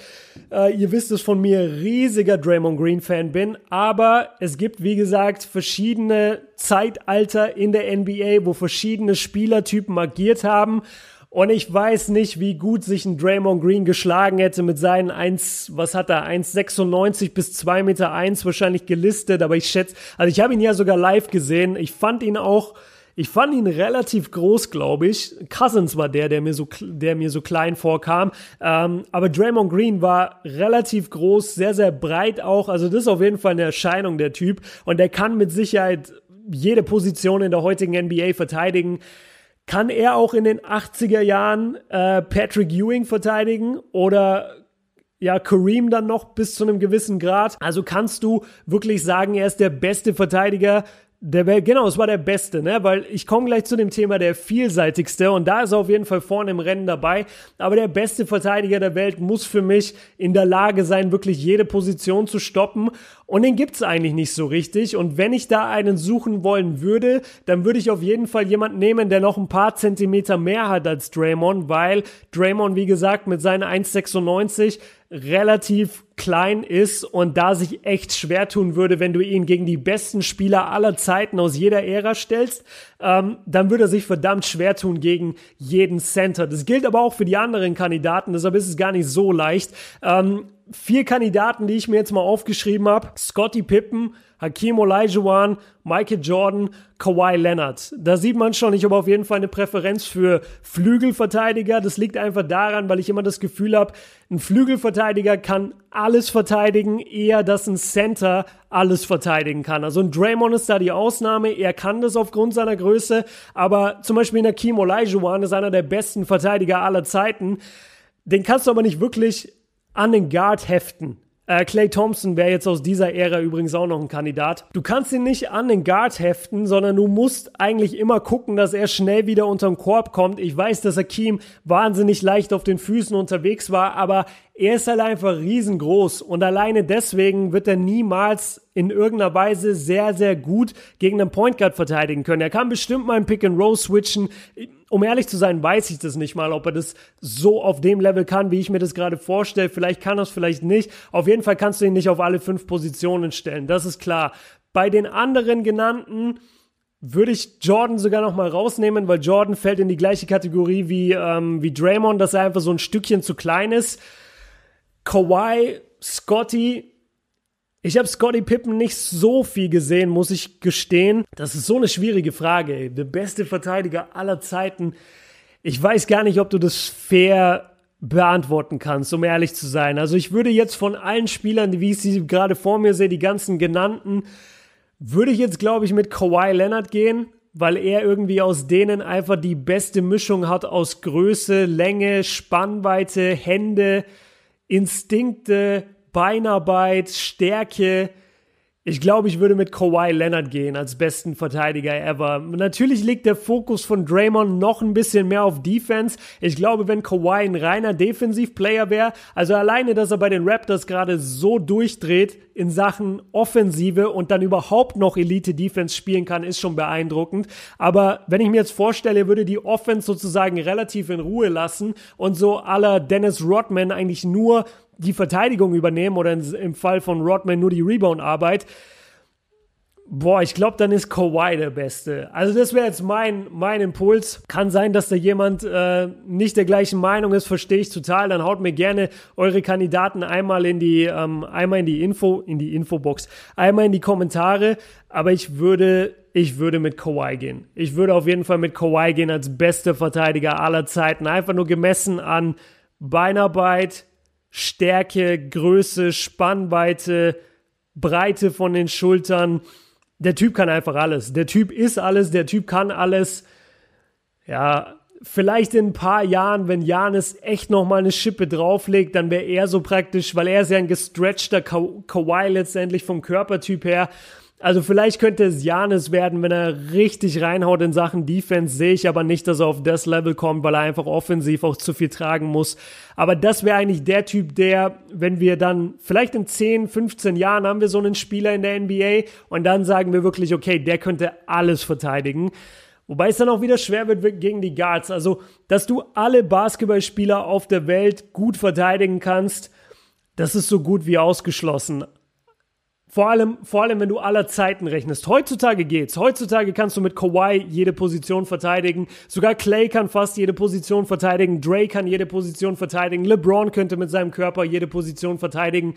äh, ihr wisst es von mir, riesiger Draymond Green Fan bin. Aber es gibt, wie gesagt, verschiedene Zeitalter in der NBA, wo verschiedene Spielertypen agiert haben. Und ich weiß nicht, wie gut sich ein Draymond Green geschlagen hätte mit seinen 1, was hat er, 1,96 bis 2 Meter 1 wahrscheinlich gelistet. Aber ich schätze, also ich habe ihn ja sogar live gesehen. Ich fand ihn auch Ich fand ihn relativ groß, glaube ich. Cousins war der, der mir so, der mir so klein vorkam. Ähm, aber Draymond Green war relativ groß, sehr, sehr breit auch. Also das ist auf jeden Fall eine Erscheinung, der Typ. Und der kann mit Sicherheit jede Position in der heutigen NBA verteidigen. Kann er auch in den 80er Jahren äh, Patrick Ewing verteidigen oder ja, Kareem dann noch bis zu einem gewissen Grad. Also kannst du wirklich sagen, er ist der beste Verteidiger der genau, es war der Beste, ne? Weil ich komme gleich zu dem Thema der vielseitigste und da ist er auf jeden Fall vorne im Rennen dabei. Aber der beste Verteidiger der Welt muss für mich in der Lage sein, wirklich jede Position zu stoppen. Und den gibt's eigentlich nicht so richtig. Und wenn ich da einen suchen wollen würde, dann würde ich auf jeden Fall jemanden nehmen, der noch ein paar Zentimeter mehr hat als Draymond, weil Draymond, wie gesagt, mit seinen 1,96 relativ klein ist und da sich echt schwer tun würde, wenn du ihn gegen die besten Spieler aller Zeiten aus jeder Ära stellst, ähm, dann würde er sich verdammt schwer tun gegen jeden Center. Das gilt aber auch für die anderen Kandidaten, deshalb ist es gar nicht so leicht. Ähm, vier Kandidaten, die ich mir jetzt mal aufgeschrieben habe. Scotty Pippen, Hakim Olajuwon, Michael Jordan, Kawhi Leonard. Da sieht man schon, ich habe auf jeden Fall eine Präferenz für Flügelverteidiger. Das liegt einfach daran, weil ich immer das Gefühl habe, ein Flügelverteidiger kann alles verteidigen, eher dass ein Center alles verteidigen kann. Also ein Draymond ist da die Ausnahme, er kann das aufgrund seiner Größe, aber zum Beispiel ein Hakim Olajuwon ist einer der besten Verteidiger aller Zeiten. Den kannst du aber nicht wirklich an den Guard heften. Äh, Clay Thompson wäre jetzt aus dieser Ära übrigens auch noch ein Kandidat. Du kannst ihn nicht an den Guard heften, sondern du musst eigentlich immer gucken, dass er schnell wieder unterm Korb kommt. Ich weiß, dass Akeem wahnsinnig leicht auf den Füßen unterwegs war, aber er ist halt einfach riesengroß und alleine deswegen wird er niemals in irgendeiner Weise sehr, sehr gut gegen einen Point Guard verteidigen können. Er kann bestimmt mal ein Pick and Roll switchen um ehrlich zu sein, weiß ich das nicht mal, ob er das so auf dem Level kann, wie ich mir das gerade vorstelle. Vielleicht kann er es, vielleicht nicht. Auf jeden Fall kannst du ihn nicht auf alle fünf Positionen stellen. Das ist klar. Bei den anderen genannten würde ich Jordan sogar noch mal rausnehmen, weil Jordan fällt in die gleiche Kategorie wie, ähm, wie Draymond, dass er einfach so ein Stückchen zu klein ist. Kawhi, Scotty, ich habe Scotty Pippen nicht so viel gesehen, muss ich gestehen. Das ist so eine schwierige Frage. Ey. Der beste Verteidiger aller Zeiten. Ich weiß gar nicht, ob du das fair beantworten kannst, um ehrlich zu sein. Also ich würde jetzt von allen Spielern, wie ich sie gerade vor mir sehe, die ganzen genannten, würde ich jetzt, glaube ich, mit Kawhi Leonard gehen, weil er irgendwie aus denen einfach die beste Mischung hat aus Größe, Länge, Spannweite, Hände, Instinkte, Beinarbeit, Stärke. Ich glaube, ich würde mit Kawhi Leonard gehen als besten Verteidiger ever. Natürlich liegt der Fokus von Draymond noch ein bisschen mehr auf Defense. Ich glaube, wenn Kawhi ein reiner Defensivplayer wäre, also alleine, dass er bei den Raptors gerade so durchdreht in Sachen Offensive und dann überhaupt noch Elite Defense spielen kann, ist schon beeindruckend. Aber wenn ich mir jetzt vorstelle, würde die Offense sozusagen relativ in Ruhe lassen und so aller Dennis Rodman eigentlich nur die Verteidigung übernehmen oder im Fall von Rodman nur die Rebound-Arbeit. Boah, ich glaube, dann ist Kawhi der Beste. Also das wäre jetzt mein, mein Impuls. Kann sein, dass da jemand äh, nicht der gleichen Meinung ist, verstehe ich total. Dann haut mir gerne eure Kandidaten einmal in die, ähm, einmal in die Info, in die Infobox, einmal in die Kommentare. Aber ich würde, ich würde mit Kawhi gehen. Ich würde auf jeden Fall mit Kawhi gehen als bester Verteidiger aller Zeiten. Einfach nur gemessen an Beinarbeit, Stärke, Größe, Spannweite, Breite von den Schultern. Der Typ kann einfach alles. Der Typ ist alles, der Typ kann alles. Ja, vielleicht in ein paar Jahren, wenn Janis echt nochmal eine Schippe drauflegt, dann wäre er so praktisch, weil er ist ja ein gestretchter Ka Kawhi letztendlich vom Körpertyp her. Also vielleicht könnte es Janis werden, wenn er richtig reinhaut in Sachen Defense, sehe ich aber nicht, dass er auf das Level kommt, weil er einfach offensiv auch zu viel tragen muss. Aber das wäre eigentlich der Typ, der, wenn wir dann, vielleicht in 10, 15 Jahren haben wir so einen Spieler in der NBA und dann sagen wir wirklich, okay, der könnte alles verteidigen. Wobei es dann auch wieder schwer wird gegen die Guards. Also, dass du alle Basketballspieler auf der Welt gut verteidigen kannst, das ist so gut wie ausgeschlossen. Vor allem, vor allem, wenn du aller Zeiten rechnest. Heutzutage geht's. Heutzutage kannst du mit Kawhi jede Position verteidigen. Sogar Clay kann fast jede Position verteidigen. Dre kann jede Position verteidigen. LeBron könnte mit seinem Körper jede Position verteidigen.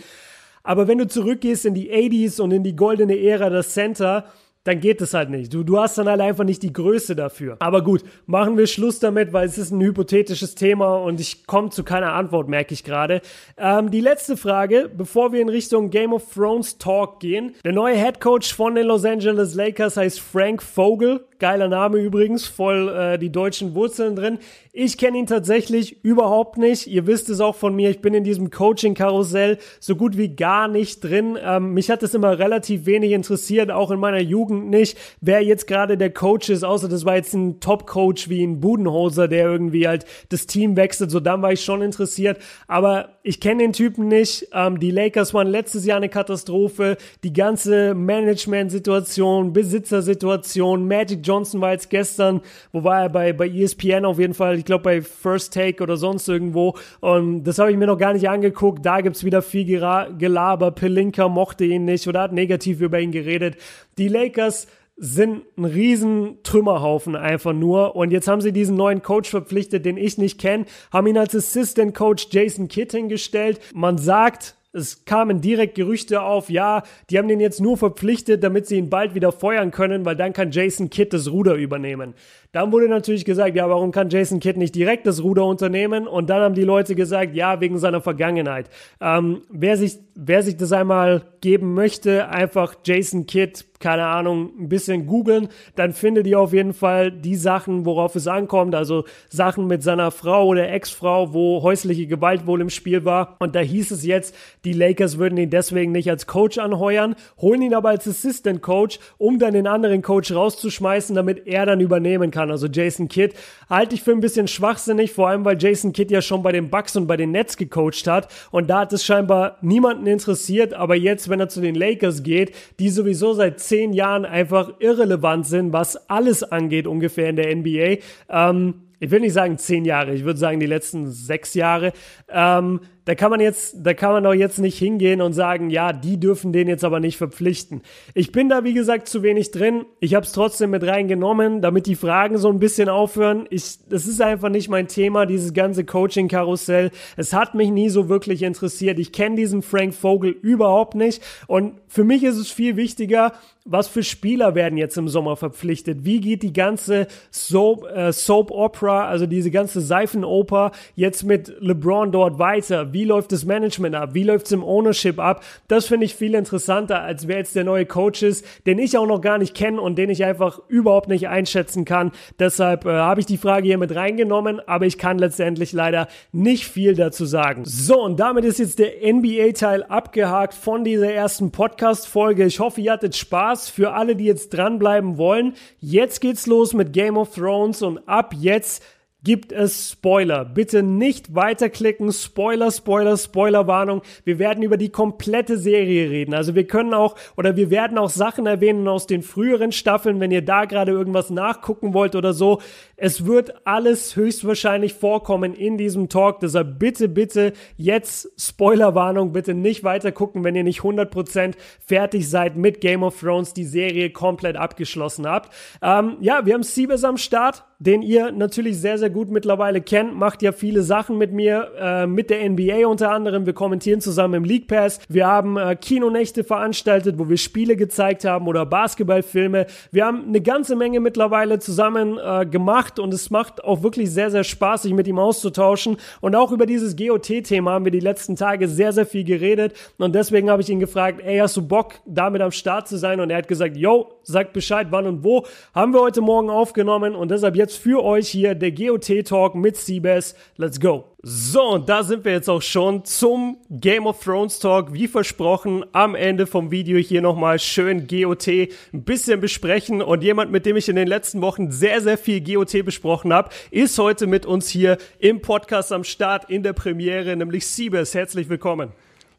Aber wenn du zurückgehst in die 80s und in die goldene Ära des Center, dann geht es halt nicht. Du, du hast dann halt einfach nicht die Größe dafür. Aber gut, machen wir Schluss damit, weil es ist ein hypothetisches Thema und ich komme zu keiner Antwort, merke ich gerade. Ähm, die letzte Frage, bevor wir in Richtung Game of Thrones Talk gehen. Der neue Head Coach von den Los Angeles Lakers heißt Frank Vogel. Geiler Name übrigens, voll äh, die deutschen Wurzeln drin. Ich kenne ihn tatsächlich überhaupt nicht. Ihr wisst es auch von mir, ich bin in diesem Coaching-Karussell so gut wie gar nicht drin. Ähm, mich hat es immer relativ wenig interessiert, auch in meiner Jugend nicht, wer jetzt gerade der Coach ist, außer das war jetzt ein Top-Coach wie ein Budenhoser, der irgendwie halt das Team wechselt. So, dann war ich schon interessiert. Aber ich kenne den Typen nicht. Ähm, die Lakers waren letztes Jahr eine Katastrophe. Die ganze Management-Situation, Besitzersituation, Magic Johnson war jetzt gestern, wo war er bei, bei ESPN auf jeden Fall, ich glaube bei First Take oder sonst irgendwo. Und das habe ich mir noch gar nicht angeguckt. Da gibt's wieder viel Gelaber. Pelinka mochte ihn nicht oder hat negativ über ihn geredet. Die Lakers sind ein riesen Trümmerhaufen einfach nur. Und jetzt haben sie diesen neuen Coach verpflichtet, den ich nicht kenne, haben ihn als Assistant Coach Jason Kidd hingestellt. Man sagt, es kamen direkt Gerüchte auf, ja, die haben den jetzt nur verpflichtet, damit sie ihn bald wieder feuern können, weil dann kann Jason Kidd das Ruder übernehmen. Dann wurde natürlich gesagt, ja, warum kann Jason Kidd nicht direkt das Ruder unternehmen? Und dann haben die Leute gesagt, ja, wegen seiner Vergangenheit. Ähm, wer sich, wer sich das einmal geben möchte, einfach Jason Kidd keine Ahnung, ein bisschen googeln, dann findet ihr auf jeden Fall die Sachen, worauf es ankommt. Also Sachen mit seiner Frau oder Ex-Frau, wo häusliche Gewalt wohl im Spiel war. Und da hieß es jetzt, die Lakers würden ihn deswegen nicht als Coach anheuern, holen ihn aber als Assistant Coach, um dann den anderen Coach rauszuschmeißen, damit er dann übernehmen kann. Also Jason Kidd halte ich für ein bisschen schwachsinnig, vor allem weil Jason Kidd ja schon bei den Bucks und bei den Nets gecoacht hat. Und da hat es scheinbar niemanden interessiert. Aber jetzt, wenn er zu den Lakers geht, die sowieso seit zehn Jahren einfach irrelevant sind, was alles angeht ungefähr in der NBA. Ähm, ich will nicht sagen zehn Jahre, ich würde sagen die letzten sechs Jahre. Ähm, da kann man jetzt, da kann man doch jetzt nicht hingehen und sagen, ja, die dürfen den jetzt aber nicht verpflichten. Ich bin da, wie gesagt, zu wenig drin. Ich habe es trotzdem mit reingenommen, damit die Fragen so ein bisschen aufhören. Ich, das ist einfach nicht mein Thema, dieses ganze Coaching-Karussell. Es hat mich nie so wirklich interessiert. Ich kenne diesen Frank Vogel überhaupt nicht. Und für mich ist es viel wichtiger, was für Spieler werden jetzt im Sommer verpflichtet? Wie geht die ganze Soap, äh, Soap Opera, also diese ganze Seifenoper jetzt mit LeBron dort weiter? Wie läuft das Management ab? Wie läuft es im Ownership ab? Das finde ich viel interessanter, als wer jetzt der neue Coach ist, den ich auch noch gar nicht kenne und den ich einfach überhaupt nicht einschätzen kann. Deshalb äh, habe ich die Frage hier mit reingenommen, aber ich kann letztendlich leider nicht viel dazu sagen. So, und damit ist jetzt der NBA-Teil abgehakt von dieser ersten Podcast-Folge. Ich hoffe, ihr hattet Spaß. Für alle, die jetzt dranbleiben wollen, jetzt geht's los mit Game of Thrones und ab jetzt gibt es Spoiler. Bitte nicht weiterklicken. Spoiler, Spoiler, Spoilerwarnung. Wir werden über die komplette Serie reden. Also wir können auch oder wir werden auch Sachen erwähnen aus den früheren Staffeln, wenn ihr da gerade irgendwas nachgucken wollt oder so. Es wird alles höchstwahrscheinlich vorkommen in diesem Talk. Deshalb bitte, bitte jetzt Spoilerwarnung. Bitte nicht weitergucken, wenn ihr nicht 100% fertig seid mit Game of Thrones, die Serie komplett abgeschlossen habt. Ähm, ja, wir haben Siebes am Start den ihr natürlich sehr, sehr gut mittlerweile kennt, macht ja viele Sachen mit mir, äh, mit der NBA unter anderem. Wir kommentieren zusammen im League Pass. Wir haben äh, Kinonächte veranstaltet, wo wir Spiele gezeigt haben oder Basketballfilme. Wir haben eine ganze Menge mittlerweile zusammen äh, gemacht und es macht auch wirklich sehr, sehr Spaß, sich mit ihm auszutauschen. Und auch über dieses GOT-Thema haben wir die letzten Tage sehr, sehr viel geredet. Und deswegen habe ich ihn gefragt, ey, hast du Bock, damit am Start zu sein? Und er hat gesagt, yo, sagt Bescheid, wann und wo. Haben wir heute Morgen aufgenommen und deshalb jetzt für euch hier der GOT-Talk mit Siebes. Let's go! So, und da sind wir jetzt auch schon zum Game of Thrones Talk. Wie versprochen, am Ende vom Video hier nochmal schön GOT ein bisschen besprechen. Und jemand, mit dem ich in den letzten Wochen sehr, sehr viel GOT besprochen habe, ist heute mit uns hier im Podcast am Start in der Premiere, nämlich Siebes. Herzlich willkommen.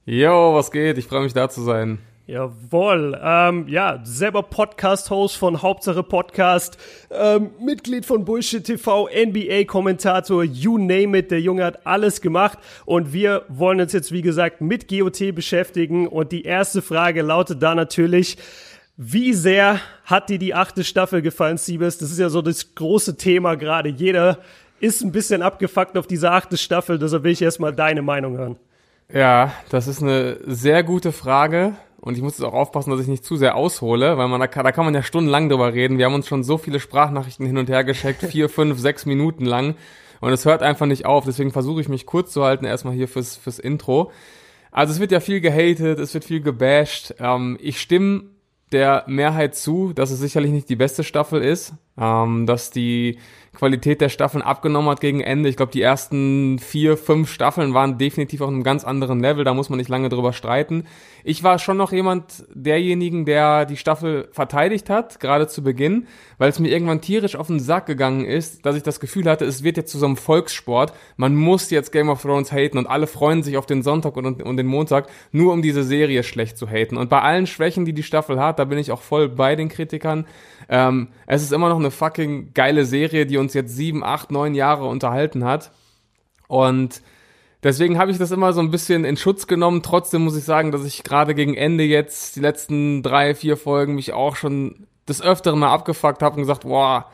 Yo, was geht? Ich freue mich da zu sein. Jawohl. Ähm, ja, selber Podcast-Host von Hauptsache Podcast, ähm, Mitglied von Bullshit TV, NBA-Kommentator, you name it. Der Junge hat alles gemacht und wir wollen uns jetzt, wie gesagt, mit GOT beschäftigen. Und die erste Frage lautet da natürlich, wie sehr hat dir die achte Staffel gefallen, Siebes? Das ist ja so das große Thema gerade. Jeder ist ein bisschen abgefuckt auf diese achte Staffel, deshalb will ich erstmal deine Meinung hören. Ja, das ist eine sehr gute Frage. Und ich muss jetzt auch aufpassen, dass ich nicht zu sehr aushole, weil man da kann, da kann man ja stundenlang drüber reden. Wir haben uns schon so viele Sprachnachrichten hin und her geschickt, vier, fünf, sechs Minuten lang und es hört einfach nicht auf. Deswegen versuche ich mich kurz zu halten, erstmal hier fürs, fürs Intro. Also es wird ja viel gehatet, es wird viel gebasht. Ähm, ich stimme der Mehrheit zu, dass es sicherlich nicht die beste Staffel ist, ähm, dass die Qualität der Staffeln abgenommen hat gegen Ende. Ich glaube, die ersten vier, fünf Staffeln waren definitiv auf einem ganz anderen Level. Da muss man nicht lange drüber streiten. Ich war schon noch jemand derjenigen, der die Staffel verteidigt hat, gerade zu Beginn, weil es mir irgendwann tierisch auf den Sack gegangen ist, dass ich das Gefühl hatte, es wird jetzt zu so einem Volkssport. Man muss jetzt Game of Thrones haten und alle freuen sich auf den Sonntag und, und den Montag, nur um diese Serie schlecht zu haten. Und bei allen Schwächen, die die Staffel hat, da bin ich auch voll bei den Kritikern. Ähm, es ist immer noch eine fucking geile Serie, die uns jetzt sieben, acht, neun Jahre unterhalten hat. Und deswegen habe ich das immer so ein bisschen in Schutz genommen. Trotzdem muss ich sagen, dass ich gerade gegen Ende jetzt die letzten drei, vier Folgen mich auch schon des Öfteren mal abgefuckt habe und gesagt, boah,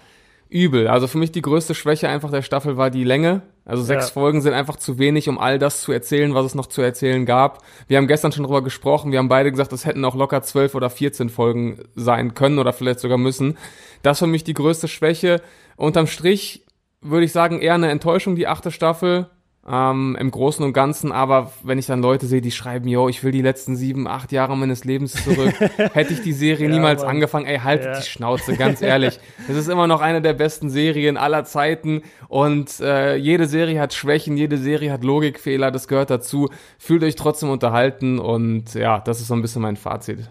übel. Also für mich die größte Schwäche einfach der Staffel war die Länge. Also sechs ja. Folgen sind einfach zu wenig, um all das zu erzählen, was es noch zu erzählen gab. Wir haben gestern schon drüber gesprochen. Wir haben beide gesagt, es hätten auch locker zwölf oder vierzehn Folgen sein können oder vielleicht sogar müssen. Das für mich die größte Schwäche. Unterm Strich würde ich sagen, eher eine Enttäuschung, die achte Staffel ähm, im Großen und Ganzen, aber wenn ich dann Leute sehe, die schreiben, yo, ich will die letzten sieben, acht Jahre meines Lebens zurück, hätte ich die Serie ja, niemals Mann. angefangen, ey, haltet ja. die Schnauze, ganz ehrlich. Es ist immer noch eine der besten Serien aller Zeiten und äh, jede Serie hat Schwächen, jede Serie hat Logikfehler, das gehört dazu. Fühlt euch trotzdem unterhalten und ja, das ist so ein bisschen mein Fazit.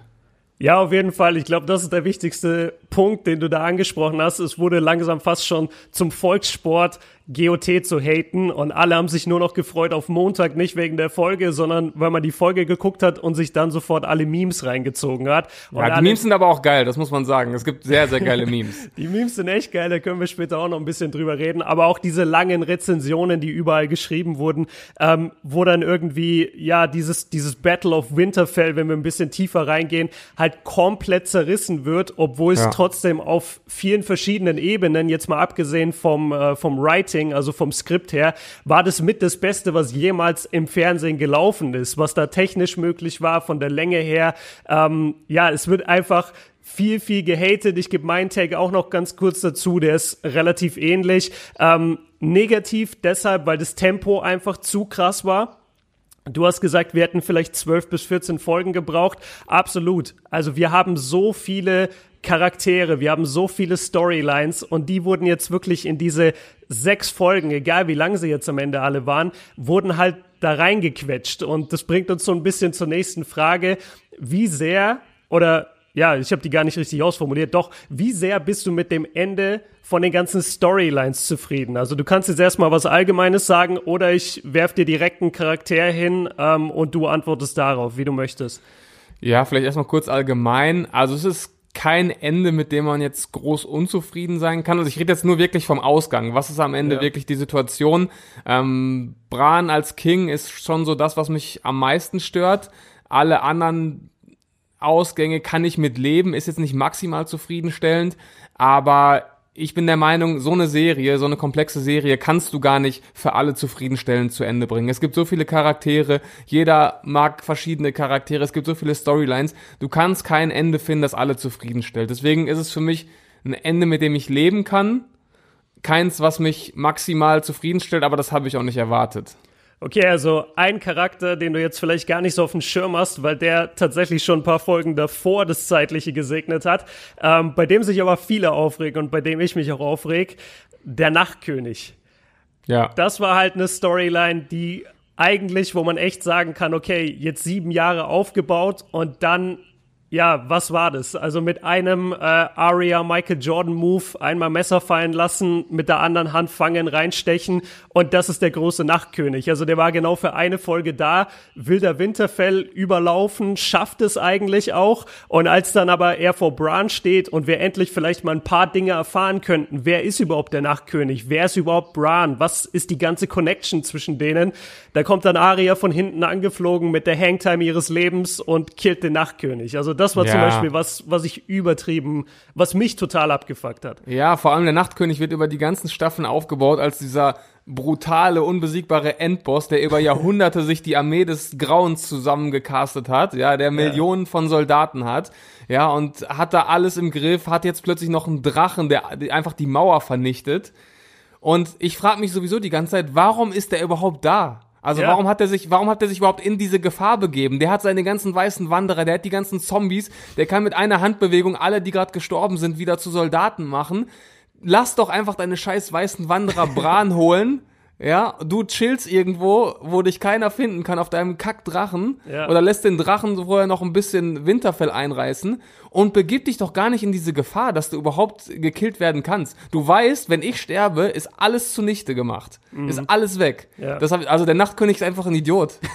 Ja, auf jeden Fall. Ich glaube, das ist der wichtigste Punkt, den du da angesprochen hast. Es wurde langsam fast schon zum Volkssport. GOT zu haten und alle haben sich nur noch gefreut auf Montag, nicht wegen der Folge, sondern weil man die Folge geguckt hat und sich dann sofort alle Memes reingezogen hat. Und ja, die Memes sind aber auch geil, das muss man sagen. Es gibt sehr, sehr geile Memes. die Memes sind echt geil, da können wir später auch noch ein bisschen drüber reden, aber auch diese langen Rezensionen, die überall geschrieben wurden, ähm, wo dann irgendwie, ja, dieses, dieses Battle of Winterfell, wenn wir ein bisschen tiefer reingehen, halt komplett zerrissen wird, obwohl es ja. trotzdem auf vielen verschiedenen Ebenen, jetzt mal abgesehen vom, äh, vom Writing, Writing, also vom Skript her, war das mit das Beste, was jemals im Fernsehen gelaufen ist, was da technisch möglich war, von der Länge her. Ähm, ja, es wird einfach viel, viel gehatet. Ich gebe meinen Tag auch noch ganz kurz dazu, der ist relativ ähnlich. Ähm, negativ deshalb, weil das Tempo einfach zu krass war. Du hast gesagt, wir hätten vielleicht zwölf bis 14 Folgen gebraucht. Absolut. Also wir haben so viele Charaktere, wir haben so viele Storylines und die wurden jetzt wirklich in diese sechs Folgen, egal wie lang sie jetzt am Ende alle waren, wurden halt da reingequetscht. Und das bringt uns so ein bisschen zur nächsten Frage. Wie sehr oder ja, ich habe die gar nicht richtig ausformuliert. Doch, wie sehr bist du mit dem Ende von den ganzen Storylines zufrieden? Also du kannst jetzt erstmal was Allgemeines sagen oder ich werf dir direkt einen Charakter hin ähm, und du antwortest darauf, wie du möchtest. Ja, vielleicht erstmal kurz allgemein. Also es ist kein Ende, mit dem man jetzt groß unzufrieden sein kann. Also ich rede jetzt nur wirklich vom Ausgang. Was ist am Ende ja. wirklich die Situation? Ähm, Bran als King ist schon so das, was mich am meisten stört. Alle anderen Ausgänge kann ich mit leben, ist jetzt nicht maximal zufriedenstellend, aber ich bin der Meinung, so eine Serie, so eine komplexe Serie kannst du gar nicht für alle zufriedenstellend zu Ende bringen. Es gibt so viele Charaktere, jeder mag verschiedene Charaktere, es gibt so viele Storylines. Du kannst kein Ende finden, das alle zufriedenstellt. Deswegen ist es für mich ein Ende, mit dem ich leben kann. Keins, was mich maximal zufriedenstellt, aber das habe ich auch nicht erwartet. Okay, also ein Charakter, den du jetzt vielleicht gar nicht so auf dem Schirm hast, weil der tatsächlich schon ein paar Folgen davor das Zeitliche gesegnet hat, ähm, bei dem sich aber viele aufregen und bei dem ich mich auch aufreg, der Nachtkönig. Ja. Das war halt eine Storyline, die eigentlich, wo man echt sagen kann, okay, jetzt sieben Jahre aufgebaut und dann ja, was war das? Also mit einem äh, Aria Michael Jordan Move einmal Messer fallen lassen, mit der anderen Hand fangen, reinstechen und das ist der große Nachtkönig. Also der war genau für eine Folge da, wilder Winterfell überlaufen, schafft es eigentlich auch und als dann aber er vor Bran steht und wir endlich vielleicht mal ein paar Dinge erfahren könnten, wer ist überhaupt der Nachtkönig? Wer ist überhaupt Bran? Was ist die ganze Connection zwischen denen? Da kommt dann Aria von hinten angeflogen mit der Hangtime ihres Lebens und killt den Nachtkönig. Also das war Ja. zum Beispiel was, was ich übertrieben, was mich total abgefuckt hat. Ja, vor allem der Nachtkönig wird über die ganzen Staffeln aufgebaut als dieser brutale, unbesiegbare Endboss, der über Jahrhunderte sich die Armee des Grauens zusammengecastet hat, ja, der Millionen von Soldaten hat, ja, und hat da alles im Griff, hat jetzt plötzlich noch einen Drachen, der, der einfach die Mauer vernichtet. Und ich frage mich sowieso die ganze Zeit, warum ist der überhaupt da? Also Ja. warum hat er sich, warum hat er sich überhaupt in diese Gefahr begeben? Der hat seine ganzen weißen Wanderer, der hat die ganzen Zombies, der kann mit einer Handbewegung alle, die gerade gestorben sind, wieder zu Soldaten machen. Lass doch einfach deine scheiß weißen Wanderer Bran holen. Ja, du chillst irgendwo, wo dich keiner finden kann, auf deinem Kackdrachen. Ja. Oder lässt den Drachen vorher noch ein bisschen Winterfell einreißen und begib dich doch gar nicht in diese Gefahr, dass du überhaupt gekillt werden kannst. Du weißt, wenn ich sterbe, ist alles zunichte gemacht. Ist alles weg. Mhm. Ja. Das hab, also der Nachtkönig ist einfach ein Idiot.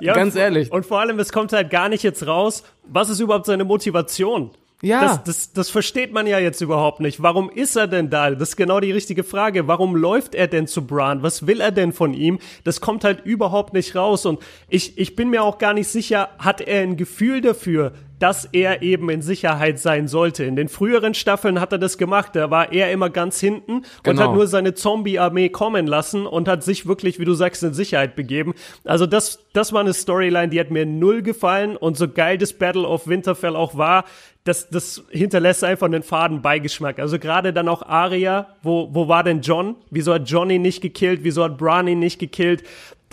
Ja, Ganz ehrlich. Und vor allem, es kommt halt gar nicht jetzt raus, was ist überhaupt seine Motivation? Ja. Das, das, das versteht man ja jetzt überhaupt nicht. Warum ist er denn da? Das ist genau die richtige Frage. Warum läuft er denn zu Bran? Was will er denn von ihm? Das kommt halt überhaupt nicht raus. Und ich, ich bin mir auch gar nicht sicher, hat er ein Gefühl dafür, dass er eben in Sicherheit sein sollte. In den früheren Staffeln hat er das gemacht. Da war er immer ganz hinten und Genau. hat nur seine Zombie-Armee kommen lassen und hat sich wirklich, wie du sagst, in Sicherheit begeben. Also das, das war eine Storyline, die hat mir null gefallen und so geil das Battle of Winterfell auch war, das, das hinterlässt einfach einen faden Beigeschmack. Also gerade dann auch Arya, wo, wo war denn John? Wieso hat Johnny nicht gekillt? Wieso hat Bran ihn nicht gekillt?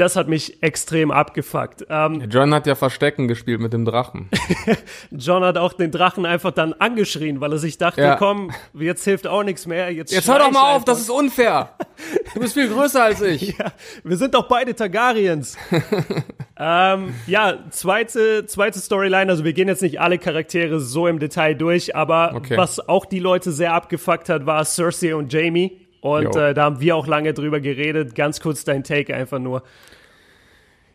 Das hat mich extrem abgefuckt. Ähm, John hat ja Verstecken gespielt mit dem Drachen. John hat auch den Drachen einfach dann angeschrien, weil er sich dachte, Ja. komm, jetzt hilft auch nichts mehr. Jetzt, Jetzt hör doch mal auf, das ist unfair. Du bist viel größer als ich. Ja, wir sind doch beide Targaryens. ähm, ja, zweite, zweite Storyline, also wir gehen jetzt nicht alle Charaktere so im Detail durch, aber Okay. was auch die Leute sehr abgefuckt hat, war Cersei und Jamie. Und äh, da haben wir auch lange drüber geredet. Ganz kurz dein Take einfach nur.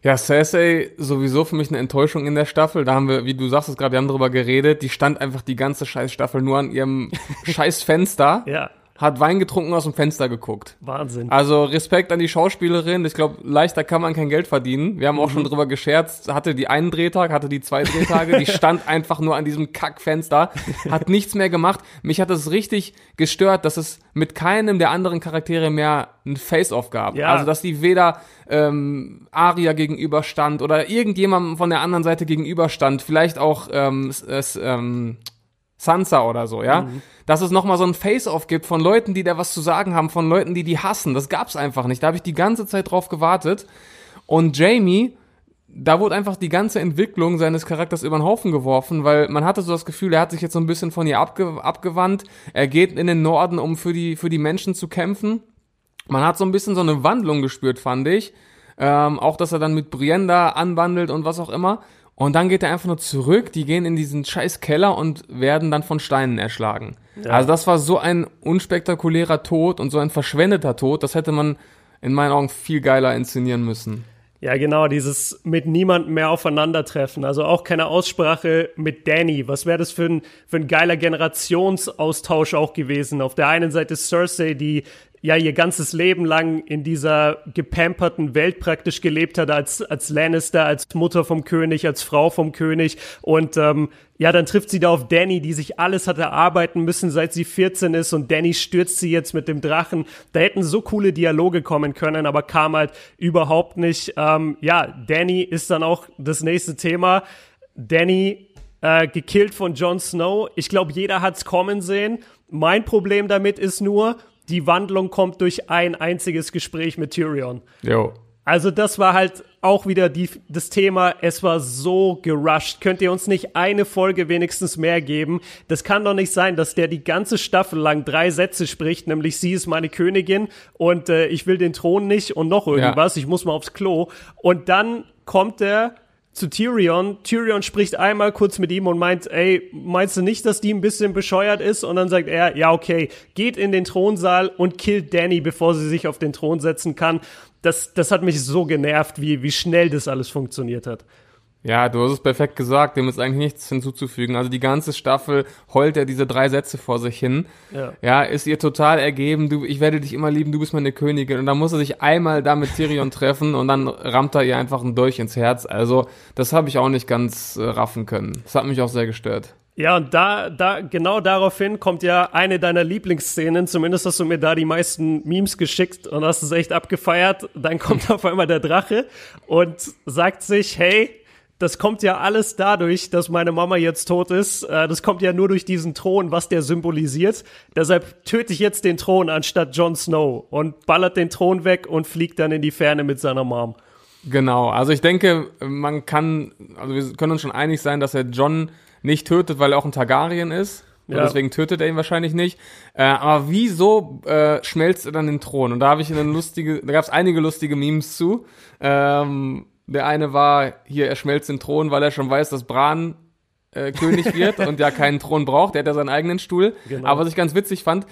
Ja, Cersei sowieso für mich eine Enttäuschung in der Staffel. Da haben wir, wie du sagst es gerade, wir haben drüber geredet. Die stand einfach die ganze scheiß Staffel nur an ihrem scheiß Fenster, Ja, hat Wein getrunken und aus dem Fenster geguckt. Wahnsinn. Also Respekt an die Schauspielerin. Ich glaube, leichter kann man kein Geld verdienen. Wir haben auch schon drüber gescherzt. Hatte die einen Drehtag, hatte die zwei Drehtage. die stand einfach nur an diesem Kackfenster, hat nichts mehr gemacht. Mich hat es richtig gestört, dass es mit keinem der anderen Charaktere mehr ein Face-Off gab. Ja. Also dass die weder ähm, Aria gegenüberstand oder irgendjemandem von der anderen Seite gegenüberstand. Vielleicht auch ähm, s- s- ähm, Sansa oder so, ja. Dass es nochmal so ein Face-Off gibt von Leuten, die da was zu sagen haben, von Leuten, die die hassen. Das gab's einfach nicht. Da habe ich die ganze Zeit drauf gewartet. Und Jamie, da wurde einfach die ganze Entwicklung seines Charakters über den Haufen geworfen, weil man hatte so das Gefühl, er hat sich jetzt so ein bisschen von ihr abge abgewandt. Er geht in den Norden, um für die, für die Menschen zu kämpfen. Man hat so ein bisschen so eine Wandlung gespürt, fand ich. Ähm, auch, dass er dann mit Brienne da anwandelt und was auch immer. Und dann geht er einfach nur zurück, die gehen in diesen scheiß Keller und werden dann von Steinen erschlagen. Also das war so ein unspektakulärer Tod und so ein verschwendeter Tod, das hätte man in meinen Augen viel geiler inszenieren müssen. Ja, genau, dieses mit niemandem mehr aufeinandertreffen. Also auch keine Aussprache mit Danny. Was wäre das für ein, für ein geiler Generationsaustausch auch gewesen? Auf der einen Seite Cersei, die ja ihr ganzes Leben lang in dieser gepamperten Welt praktisch gelebt hat, als, als Lannister, als Mutter vom König, als Frau vom König. Und ähm, ja, dann trifft sie da auf Danny, die sich alles hat erarbeiten müssen, seit sie 14 ist. Und Danny stürzt sie jetzt mit dem Drachen. Da hätten so coole Dialoge kommen können, aber kam halt überhaupt nicht. Ähm, ja, Danny ist dann auch das nächste Thema. Danny äh, gekillt von Jon Snow. Ich glaube, jeder hat's kommen sehen. Mein Problem damit ist nur, die Wandlung kommt durch ein einziges Gespräch mit Tyrion. Jo. Also das war halt auch wieder die, das Thema, es war so gerusht. Könnt ihr uns nicht eine Folge wenigstens mehr geben? Das kann doch nicht sein, dass der die ganze Staffel lang drei Sätze spricht, nämlich sie ist meine Königin und äh, ich will den Thron nicht und noch irgendwas, ich muss mal aufs Klo. Und dann kommt er zu Tyrion. Tyrion spricht einmal kurz mit ihm und meint, ey, meinst du nicht, dass die ein bisschen bescheuert ist? Und dann sagt er, ja, okay, geht in den Thronsaal und killt Danny, bevor sie sich auf den Thron setzen kann. Das, das hat mich so genervt, wie, wie schnell das alles funktioniert hat. Ja, du hast es perfekt gesagt, dem ist eigentlich nichts hinzuzufügen. Also die ganze Staffel heult er diese drei Sätze vor sich hin. Ja, ja ist ihr total ergeben, du, ich werde dich immer lieben, du bist meine Königin. Und dann muss er sich einmal da mit Tyrion treffen und dann rammt er ihr einfach einen Dolch ins Herz. Also das habe ich auch nicht ganz äh, raffen können. Das hat mich auch sehr gestört. Ja, und da, da, genau daraufhin kommt ja eine deiner Lieblingsszenen. Zumindest hast du mir da die meisten Memes geschickt und hast es echt abgefeiert. Dann kommt auf einmal der Drache und sagt sich, hey, das kommt ja alles dadurch, dass meine Mama jetzt tot ist. Äh, das kommt ja nur durch diesen Thron, was der symbolisiert. Deshalb töte ich jetzt den Thron anstatt Jon Snow und ballert den Thron weg und fliegt dann in die Ferne mit seiner Mom. Genau, also ich denke, man kann, also wir können uns schon einig sein, dass er John nicht tötet, weil er auch ein Targaryen ist. Ja. deswegen tötet er ihn wahrscheinlich nicht. Äh, aber wieso äh, schmelzt er dann den Thron? Und da habe ich eine lustige, da gab es einige lustige Memes zu. Ähm, der eine war, hier, er schmelzt den Thron, weil er schon weiß, dass Bran äh, König wird und ja keinen Thron braucht. Der hat ja seinen eigenen Stuhl. Genau. Aber was ich ganz witzig fand,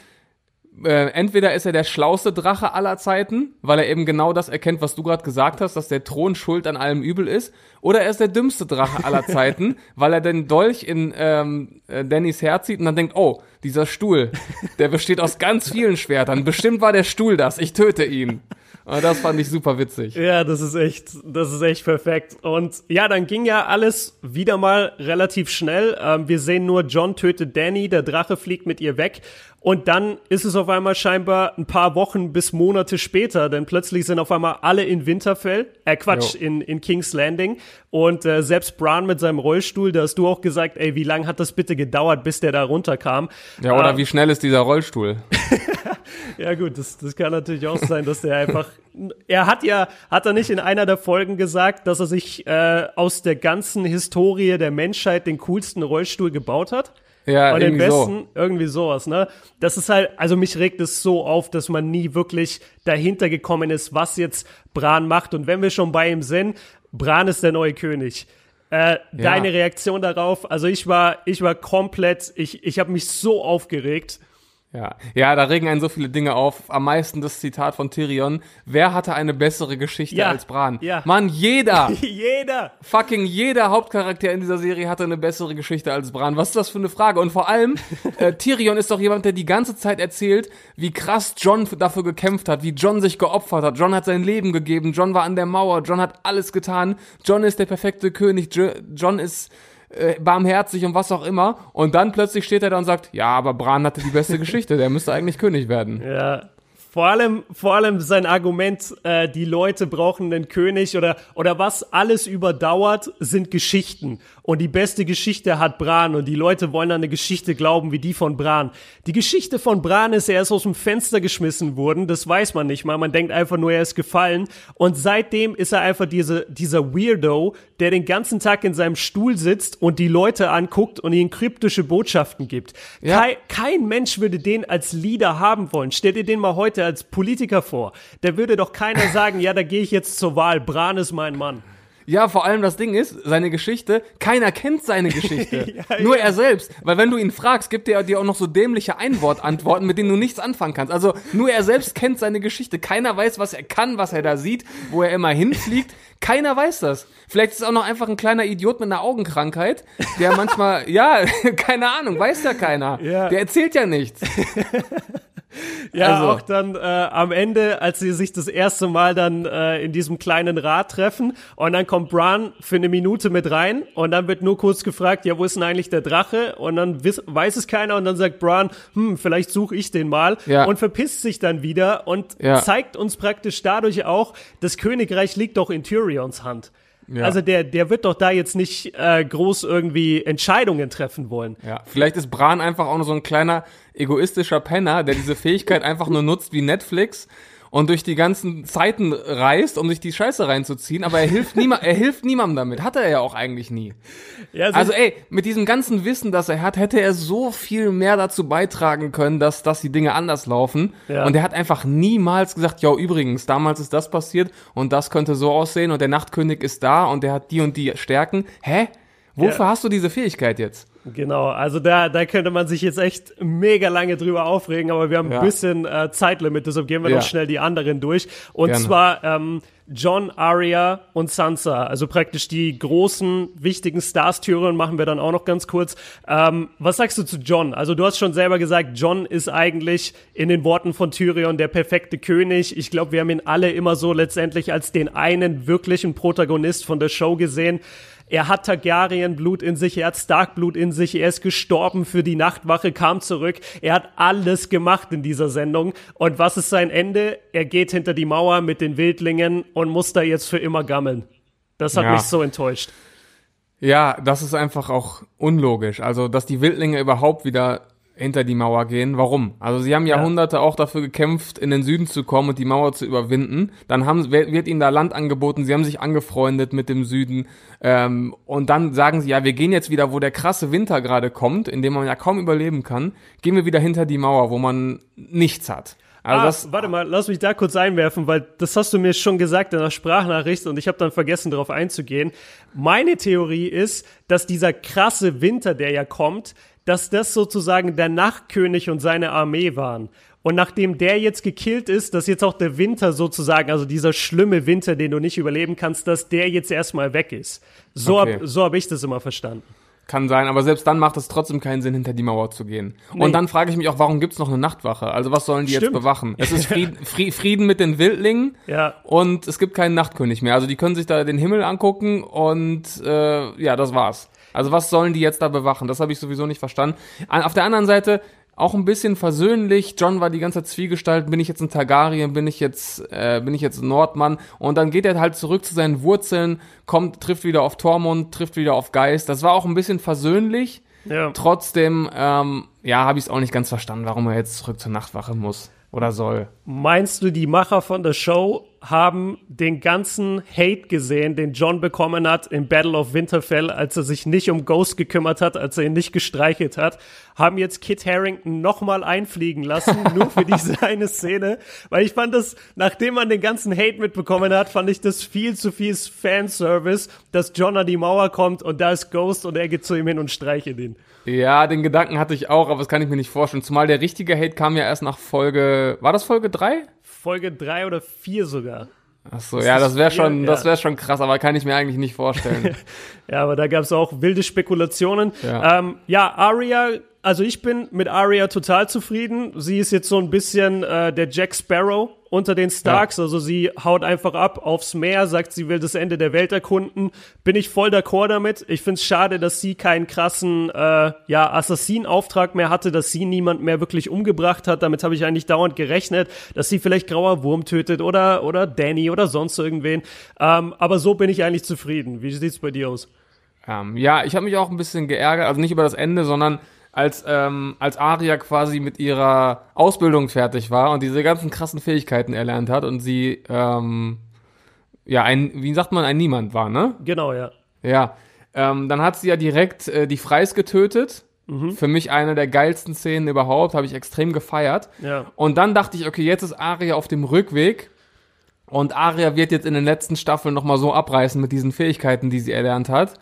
äh, entweder ist er der schlauste Drache aller Zeiten, weil er eben genau das erkennt, was du gerade gesagt hast, dass der Thron schuld an allem Übel ist, oder er ist der dümmste Drache aller Zeiten, weil er den Dolch in ähm, äh, Dannys Herz zieht und dann denkt, oh, dieser Stuhl, der besteht aus ganz vielen Schwertern. Bestimmt war der Stuhl das. Ich töte ihn. Und das fand ich super witzig. Ja, das ist echt, das ist echt perfekt. Und ja, dann ging ja alles wieder mal relativ schnell. Ähm, wir sehen nur, John tötet Danny, der Drache fliegt mit ihr weg. Und dann ist es auf einmal scheinbar ein paar Wochen bis Monate später, denn plötzlich sind auf einmal alle in Winterfell, äh Quatsch, in, in King's Landing. Und äh, selbst Bran mit seinem Rollstuhl, da hast du auch gesagt, ey, wie lange hat das bitte gedauert, bis der da runterkam? Ja, oder äh, wie schnell ist dieser Rollstuhl? ja gut, das, das kann natürlich auch sein, dass der einfach, er hat ja, hat er nicht in einer der Folgen gesagt, dass er sich äh, aus der ganzen Historie der Menschheit den coolsten Rollstuhl gebaut hat? Ja, und den besten, so. irgendwie sowas, ne? Das ist halt, also mich regt es so auf, dass man nie wirklich dahinter gekommen ist, was jetzt Bran macht. Und wenn wir schon bei ihm sind, Bran ist der neue König. Äh, ja. Deine Reaktion darauf, also ich war, ich war komplett, ich, ich habe mich so aufgeregt. Ja, ja, da regen einen so viele Dinge auf. Am meisten das Zitat von Tyrion. Wer hatte eine bessere Geschichte ja, als Bran? Ja. Mann, jeder! jeder! Fucking jeder Hauptcharakter in dieser Serie hatte eine bessere Geschichte als Bran. Was ist das für eine Frage? Und vor allem, äh, Tyrion ist doch jemand, der die ganze Zeit erzählt, wie krass John dafür gekämpft hat, wie John sich geopfert hat. John hat sein Leben gegeben, John war an der Mauer, John hat alles getan. John ist der perfekte König, John ist äh, barmherzig und was auch immer. Und dann plötzlich steht er da und sagt, ja, aber Bran hatte die beste Geschichte, der müsste eigentlich König werden. Ja, vor allem, vor allem sein Argument, äh, die Leute brauchen einen König oder, oder was alles überdauert, sind Geschichten. Und die beste Geschichte hat Bran und die Leute wollen an eine Geschichte glauben wie die von Bran. Die Geschichte von Bran ist, er ist aus dem Fenster geschmissen worden, das weiß man nicht mal. Man denkt einfach nur, er ist gefallen. Und seitdem ist er einfach diese, dieser Weirdo, der den ganzen Tag in seinem Stuhl sitzt und die Leute anguckt und ihnen kryptische Botschaften gibt. Ja. Kein, kein Mensch würde den als Leader haben wollen. Stell dir den mal heute als Politiker vor. Da würde doch keiner sagen, ja, da gehe ich jetzt zur Wahl. Bran ist mein Mann. Ja, vor allem das Ding ist, seine Geschichte, keiner kennt seine Geschichte. ja, Nur ja. er selbst. Weil wenn du ihn fragst, gibt er dir auch noch so dämliche Einwortantworten, mit denen du nichts anfangen kannst. Also nur er selbst kennt seine Geschichte. Keiner weiß, was er kann, was er da sieht, wo er immer hinfliegt. Keiner weiß das. Vielleicht ist es auch noch einfach ein kleiner Idiot mit einer Augenkrankheit, der manchmal, ja, keine Ahnung, weiß ja keiner. Ja. Der erzählt ja nichts. Ja, also. auch dann äh, am Ende, als sie sich das erste Mal dann äh, in diesem kleinen Rad treffen und dann kommt Bran für eine Minute mit rein und dann wird nur kurz gefragt, ja, wo ist denn eigentlich der Drache? Und dann weiß es keiner und dann sagt Bran, hm, vielleicht suche ich den mal ja. und verpisst sich dann wieder und ja. zeigt uns praktisch dadurch auch, das Königreich liegt doch in Tyrions Hand. Ja. Also der, der wird doch da jetzt nicht äh, groß irgendwie Entscheidungen treffen wollen. Ja, vielleicht ist Bran einfach auch nur so ein kleiner egoistischer Penner, der diese Fähigkeit einfach nur nutzt wie Netflix und durch die ganzen Zeiten reist, um sich die Scheiße reinzuziehen, aber er hilft niemand, er hilft niemandem damit. Hat er ja auch eigentlich nie. Ja, also, also ey, mit diesem ganzen Wissen, das er hat, hätte er so viel mehr dazu beitragen können, dass, dass die Dinge anders laufen. Ja. Und er hat einfach niemals gesagt, ja, übrigens, damals ist das passiert und das könnte so aussehen und der Nachtkönig ist da und der hat die und die Stärken. Hä? Wofür ja. hast du diese Fähigkeit jetzt? Genau, also da, da könnte man sich jetzt echt mega lange drüber aufregen, aber wir haben ja. ein bisschen äh, Zeitlimit, deshalb gehen wir ja. noch schnell die anderen durch. Und Gerne. zwar, ähm, John, Arya und Sansa. Also praktisch die großen, wichtigen Stars-Türen machen wir dann auch noch ganz kurz. Ähm, was sagst du zu John? Also du hast schon selber gesagt, John ist eigentlich in den Worten von Tyrion der perfekte König. Ich glaube, wir haben ihn alle immer so letztendlich als den einen wirklichen Protagonist von der Show gesehen. Er hat Targaryen-Blut in sich, er hat Stark-Blut in sich, er ist gestorben für die Nachtwache, kam zurück. Er hat alles gemacht in dieser Sendung. Und was ist sein Ende? Er geht hinter die Mauer mit den Wildlingen und muss da jetzt für immer gammeln. Das hat ja. mich so enttäuscht. Ja, das ist einfach auch unlogisch. Also, dass die Wildlinge überhaupt wieder hinter die Mauer gehen. Warum? Also sie haben Jahrhunderte ja. auch dafür gekämpft, in den Süden zu kommen und die Mauer zu überwinden. Dann haben, wird ihnen da Land angeboten, sie haben sich angefreundet mit dem Süden. Ähm, und dann sagen sie, ja, wir gehen jetzt wieder, wo der krasse Winter gerade kommt, in dem man ja kaum überleben kann, gehen wir wieder hinter die Mauer, wo man nichts hat. Also ah, das, warte mal, lass mich da kurz einwerfen, weil das hast du mir schon gesagt in der Sprachnachricht und ich habe dann vergessen, darauf einzugehen. Meine Theorie ist, dass dieser krasse Winter, der ja kommt, dass das sozusagen der Nachtkönig und seine Armee waren. Und nachdem der jetzt gekillt ist, dass jetzt auch der Winter sozusagen, also dieser schlimme Winter, den du nicht überleben kannst, dass der jetzt erstmal weg ist. So okay. habe so hab ich das immer verstanden. Kann sein, aber selbst dann macht es trotzdem keinen Sinn, hinter die Mauer zu gehen. Nee. Und dann frage ich mich auch, warum gibt's noch eine Nachtwache? Also was sollen die Stimmt. jetzt bewachen? Es ist Frieden, Frieden mit den Wildlingen ja. und es gibt keinen Nachtkönig mehr. Also die können sich da den Himmel angucken und äh, ja, das war's. Also was sollen die jetzt da bewachen? Das habe ich sowieso nicht verstanden. Auf der anderen Seite auch ein bisschen versöhnlich. John war die ganze Zwiegestalt. Bin ich jetzt ein Targaryen? Bin ich jetzt, äh, bin ich jetzt ein Nordmann? Und dann geht er halt zurück zu seinen Wurzeln, kommt, trifft wieder auf Tormund, trifft wieder auf Geist. Das war auch ein bisschen versöhnlich. Ja. Trotzdem, ähm, ja, habe ich es auch nicht ganz verstanden, warum er jetzt zurück zur Nachtwache muss oder soll. Meinst du, die Macher von der Show haben den ganzen Hate gesehen, den John bekommen hat im Battle of Winterfell, als er sich nicht um Ghost gekümmert hat, als er ihn nicht gestreichelt hat, haben jetzt Kit Harrington nochmal einfliegen lassen, nur für diese eine Szene, weil ich fand das, nachdem man den ganzen Hate mitbekommen hat, fand ich das viel zu viel Fanservice, dass John an die Mauer kommt und da ist Ghost und er geht zu ihm hin und streichelt ihn. Ja, den Gedanken hatte ich auch, aber das kann ich mir nicht vorstellen. Zumal der richtige Hate kam ja erst nach Folge, war das Folge 3? Folge 3 oder 4 sogar. Ach so, das ja, das wäre schon, ja. das wäre schon krass, aber kann ich mir eigentlich nicht vorstellen. ja, aber da gab es auch wilde Spekulationen. Ja. Ähm, ja, Aria also ich bin mit Arya total zufrieden. Sie ist jetzt so ein bisschen äh, der Jack Sparrow unter den Starks. Ja. Also sie haut einfach ab aufs Meer, sagt, sie will das Ende der Welt erkunden. Bin ich voll d'accord damit. Ich find's schade, dass sie keinen krassen äh, ja, Assassinauftrag mehr hatte, dass sie niemand mehr wirklich umgebracht hat. Damit habe ich eigentlich dauernd gerechnet, dass sie vielleicht grauer Wurm tötet oder, oder Danny oder sonst irgendwen. Ähm, aber so bin ich eigentlich zufrieden. Wie sieht's bei dir aus? Ähm, ja, ich habe mich auch ein bisschen geärgert, also nicht über das Ende, sondern als, ähm, als Aria quasi mit ihrer Ausbildung fertig war und diese ganzen krassen Fähigkeiten erlernt hat und sie, ähm, ja, ein, wie sagt man, ein Niemand war, ne? Genau, ja. Ja. Ähm, dann hat sie ja direkt äh, die Freis getötet. Mhm. Für mich eine der geilsten Szenen überhaupt, habe ich extrem gefeiert. Ja. Und dann dachte ich, okay, jetzt ist Aria auf dem Rückweg und Aria wird jetzt in den letzten Staffeln nochmal so abreißen mit diesen Fähigkeiten, die sie erlernt hat.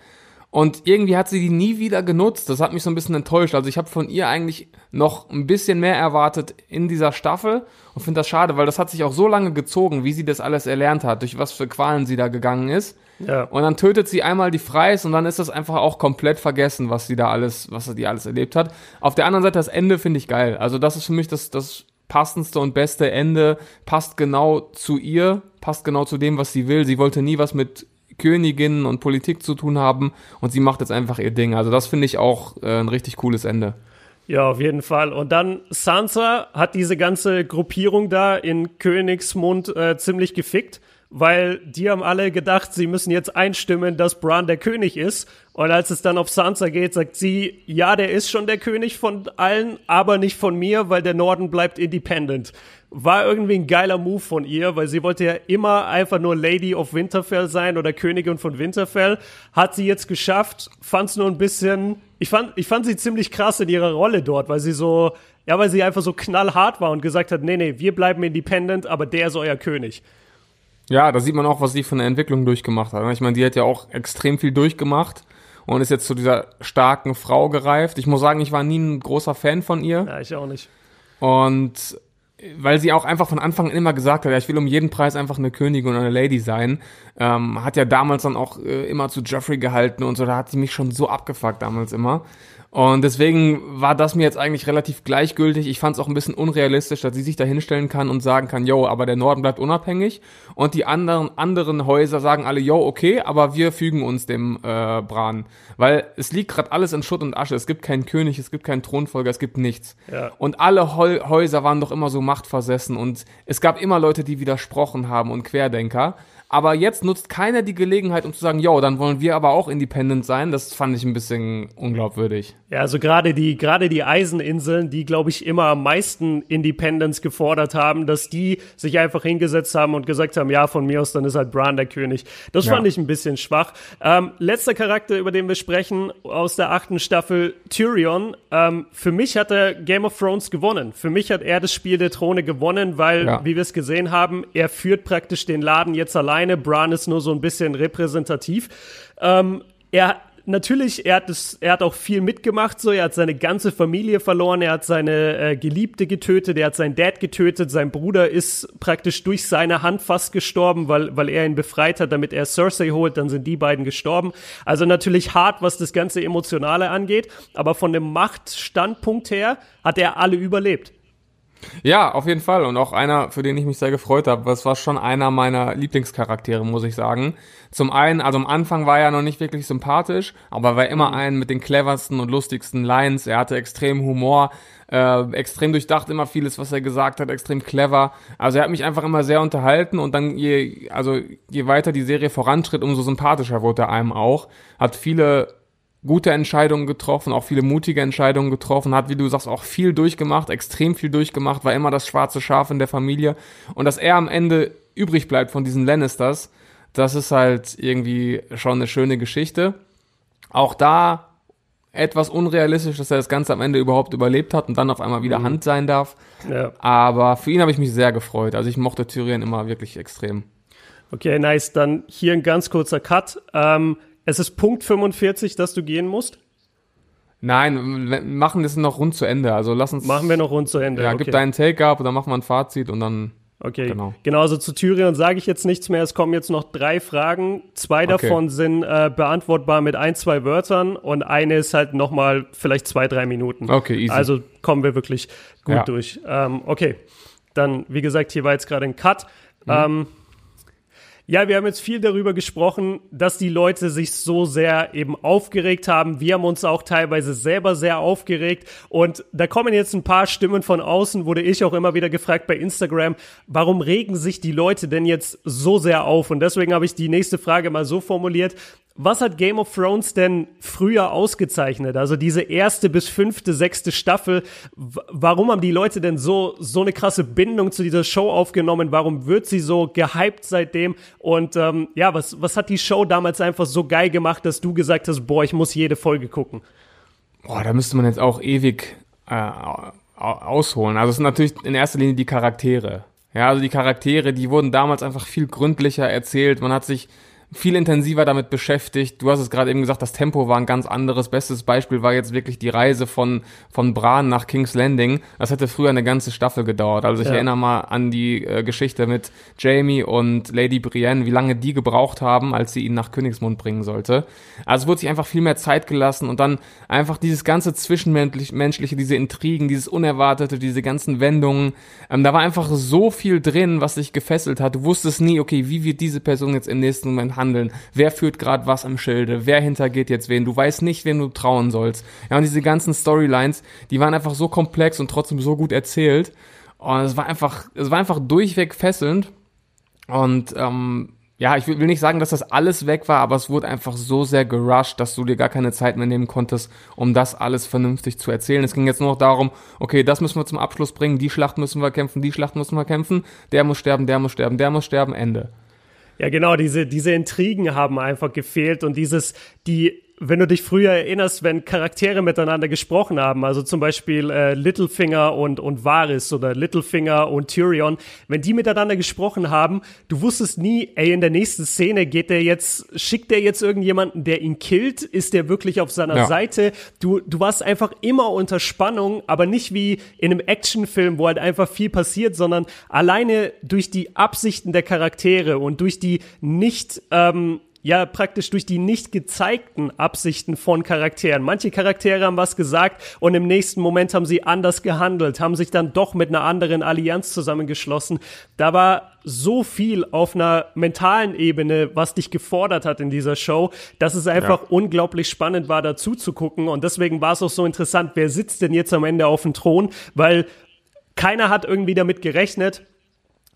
Und irgendwie hat sie die nie wieder genutzt. Das hat mich so ein bisschen enttäuscht. Also ich habe von ihr eigentlich noch ein bisschen mehr erwartet in dieser Staffel und finde das schade, weil das hat sich auch so lange gezogen, wie sie das alles erlernt hat, durch was für Qualen sie da gegangen ist. Ja. Und dann tötet sie einmal die Freis und dann ist das einfach auch komplett vergessen, was sie da alles, was sie alles erlebt hat. Auf der anderen Seite das Ende finde ich geil. Also das ist für mich das, das passendste und beste Ende, passt genau zu ihr, passt genau zu dem, was sie will. Sie wollte nie was mit Königinnen und Politik zu tun haben und sie macht jetzt einfach ihr Ding. Also das finde ich auch äh, ein richtig cooles Ende. Ja, auf jeden Fall. Und dann Sansa hat diese ganze Gruppierung da in Königsmund äh, ziemlich gefickt, weil die haben alle gedacht, sie müssen jetzt einstimmen, dass Bran der König ist. Und als es dann auf Sansa geht, sagt sie, ja, der ist schon der König von allen, aber nicht von mir, weil der Norden bleibt independent war irgendwie ein geiler Move von ihr, weil sie wollte ja immer einfach nur Lady of Winterfell sein oder Königin von Winterfell. Hat sie jetzt geschafft, fand's nur ein bisschen, ich fand, ich fand sie ziemlich krass in ihrer Rolle dort, weil sie so, ja, weil sie einfach so knallhart war und gesagt hat, nee, nee, wir bleiben independent, aber der ist euer König. Ja, da sieht man auch, was sie von der Entwicklung durchgemacht hat. Ich meine, die hat ja auch extrem viel durchgemacht und ist jetzt zu dieser starken Frau gereift. Ich muss sagen, ich war nie ein großer Fan von ihr. Ja, ich auch nicht. Und weil sie auch einfach von Anfang an immer gesagt hat, ja, ich will um jeden Preis einfach eine Königin und eine Lady sein. Ähm, hat ja damals dann auch äh, immer zu Jeffrey gehalten und so, da hat sie mich schon so abgefuckt damals immer. Und deswegen war das mir jetzt eigentlich relativ gleichgültig. Ich fand es auch ein bisschen unrealistisch, dass sie sich da hinstellen kann und sagen kann, yo, aber der Norden bleibt unabhängig. Und die anderen, anderen Häuser sagen alle, yo, okay, aber wir fügen uns dem äh, Bran. Weil es liegt gerade alles in Schutt und Asche. Es gibt keinen König, es gibt keinen Thronfolger, es gibt nichts. Ja. Und alle Häuser waren doch immer so machtversessen. Und es gab immer Leute, die widersprochen haben und Querdenker. Aber jetzt nutzt keiner die Gelegenheit, um zu sagen, yo, dann wollen wir aber auch independent sein. Das fand ich ein bisschen unglaubwürdig. Ja, also gerade die, gerade die Eiseninseln, die, glaube ich, immer am meisten Independence gefordert haben, dass die sich einfach hingesetzt haben und gesagt haben, ja, von mir aus, dann ist halt Bran der König. Das ja. fand ich ein bisschen schwach. Ähm, letzter Charakter, über den wir sprechen, aus der achten Staffel, Tyrion. Ähm, für mich hat er Game of Thrones gewonnen. Für mich hat er das Spiel der Throne gewonnen, weil, ja. wie wir es gesehen haben, er führt praktisch den Laden jetzt allein alleine. Bran ist nur so ein bisschen repräsentativ. Ähm, er natürlich, er hat es, er hat auch viel mitgemacht, so, er hat seine ganze Familie verloren, er hat seine äh, Geliebte getötet, er hat seinen Dad getötet, sein Bruder ist praktisch durch seine Hand fast gestorben, weil, weil er ihn befreit hat, damit er Cersei holt, dann sind die beiden gestorben. Also natürlich hart, was das ganze Emotionale angeht, aber von dem Machtstandpunkt her hat er alle überlebt. Ja, auf jeden Fall. Und auch einer, für den ich mich sehr gefreut habe. Das war schon einer meiner Lieblingscharaktere, muss ich sagen. Zum einen, also am Anfang war er noch nicht wirklich sympathisch, aber er war immer mhm. ein mit den cleversten und lustigsten Lines. Er hatte extrem Humor, äh, extrem durchdacht immer vieles, was er gesagt hat, extrem clever. Also er hat mich einfach immer sehr unterhalten und dann je, also je weiter die Serie vorantritt, umso sympathischer wurde er einem auch. Hat viele gute Entscheidungen getroffen, auch viele mutige Entscheidungen getroffen, hat, wie du sagst, auch viel durchgemacht, extrem viel durchgemacht, war immer das schwarze Schaf in der Familie. Und dass er am Ende übrig bleibt von diesen Lannisters, das ist halt irgendwie schon eine schöne Geschichte. Auch da etwas unrealistisch, dass er das Ganze am Ende überhaupt überlebt hat und dann auf einmal wieder mhm. Hand sein darf. Ja. Aber für ihn habe ich mich sehr gefreut. Also ich mochte Tyrion immer wirklich extrem. Okay, nice. Dann hier ein ganz kurzer Cut. Ähm, es ist Punkt 45, dass du gehen musst? Nein, machen das noch rund zu Ende. Also lass uns. Machen wir noch rund zu Ende. Ja, okay. gib deinen Take-up und dann machen wir ein Fazit und dann. Okay, genau. Genauso zu Tyrion sage ich jetzt nichts mehr. Es kommen jetzt noch drei Fragen. Zwei okay. davon sind äh, beantwortbar mit ein, zwei Wörtern und eine ist halt nochmal vielleicht zwei, drei Minuten. Okay, easy. Also kommen wir wirklich gut ja. durch. Ähm, okay, dann, wie gesagt, hier war jetzt gerade ein Cut. Mhm. Ähm, ja, wir haben jetzt viel darüber gesprochen, dass die Leute sich so sehr eben aufgeregt haben. Wir haben uns auch teilweise selber sehr aufgeregt. Und da kommen jetzt ein paar Stimmen von außen, wurde ich auch immer wieder gefragt bei Instagram, warum regen sich die Leute denn jetzt so sehr auf? Und deswegen habe ich die nächste Frage mal so formuliert. Was hat Game of Thrones denn früher ausgezeichnet? Also diese erste bis fünfte, sechste Staffel. Warum haben die Leute denn so, so eine krasse Bindung zu dieser Show aufgenommen? Warum wird sie so gehypt seitdem? Und ähm, ja, was, was hat die Show damals einfach so geil gemacht, dass du gesagt hast, boah, ich muss jede Folge gucken? Boah, da müsste man jetzt auch ewig äh, ausholen. Also es sind natürlich in erster Linie die Charaktere. Ja, also die Charaktere, die wurden damals einfach viel gründlicher erzählt. Man hat sich viel intensiver damit beschäftigt. Du hast es gerade eben gesagt, das Tempo war ein ganz anderes. Bestes Beispiel war jetzt wirklich die Reise von, von Bran nach King's Landing. Das hätte früher eine ganze Staffel gedauert. Also ich ja. erinnere mal an die äh, Geschichte mit Jamie und Lady Brienne, wie lange die gebraucht haben, als sie ihn nach Königsmund bringen sollte. Also es wurde sich einfach viel mehr Zeit gelassen und dann einfach dieses ganze Zwischenmenschliche, diese Intrigen, dieses Unerwartete, diese ganzen Wendungen. Ähm, da war einfach so viel drin, was sich gefesselt hat. Du wusstest nie, okay, wie wird diese Person jetzt im nächsten Moment handeln? Wer führt gerade was am Schilde? Wer hintergeht jetzt wen? Du weißt nicht, wem du trauen sollst. Ja, und diese ganzen Storylines, die waren einfach so komplex und trotzdem so gut erzählt. Und es war einfach, es war einfach durchweg fesselnd. Und ähm, ja, ich will nicht sagen, dass das alles weg war, aber es wurde einfach so sehr gerusht, dass du dir gar keine Zeit mehr nehmen konntest, um das alles vernünftig zu erzählen. Es ging jetzt nur noch darum, okay, das müssen wir zum Abschluss bringen, die Schlacht müssen wir kämpfen, die Schlacht müssen wir kämpfen, der muss sterben, der muss sterben, der muss sterben, Ende. Ja, genau, diese, diese Intrigen haben einfach gefehlt und dieses, die wenn du dich früher erinnerst, wenn Charaktere miteinander gesprochen haben, also zum Beispiel äh, Littlefinger und, und Varys oder Littlefinger und Tyrion, wenn die miteinander gesprochen haben, du wusstest nie, ey, in der nächsten Szene geht der jetzt, schickt der jetzt irgendjemanden, der ihn killt? Ist der wirklich auf seiner ja. Seite? Du, du warst einfach immer unter Spannung, aber nicht wie in einem Actionfilm, wo halt einfach viel passiert, sondern alleine durch die Absichten der Charaktere und durch die nicht, ähm, ja praktisch durch die nicht gezeigten Absichten von Charakteren. Manche Charaktere haben was gesagt und im nächsten Moment haben sie anders gehandelt, haben sich dann doch mit einer anderen Allianz zusammengeschlossen. Da war so viel auf einer mentalen Ebene, was dich gefordert hat in dieser Show, dass es einfach ja. unglaublich spannend war, dazu zu gucken. Und deswegen war es auch so interessant, wer sitzt denn jetzt am Ende auf dem Thron, weil keiner hat irgendwie damit gerechnet,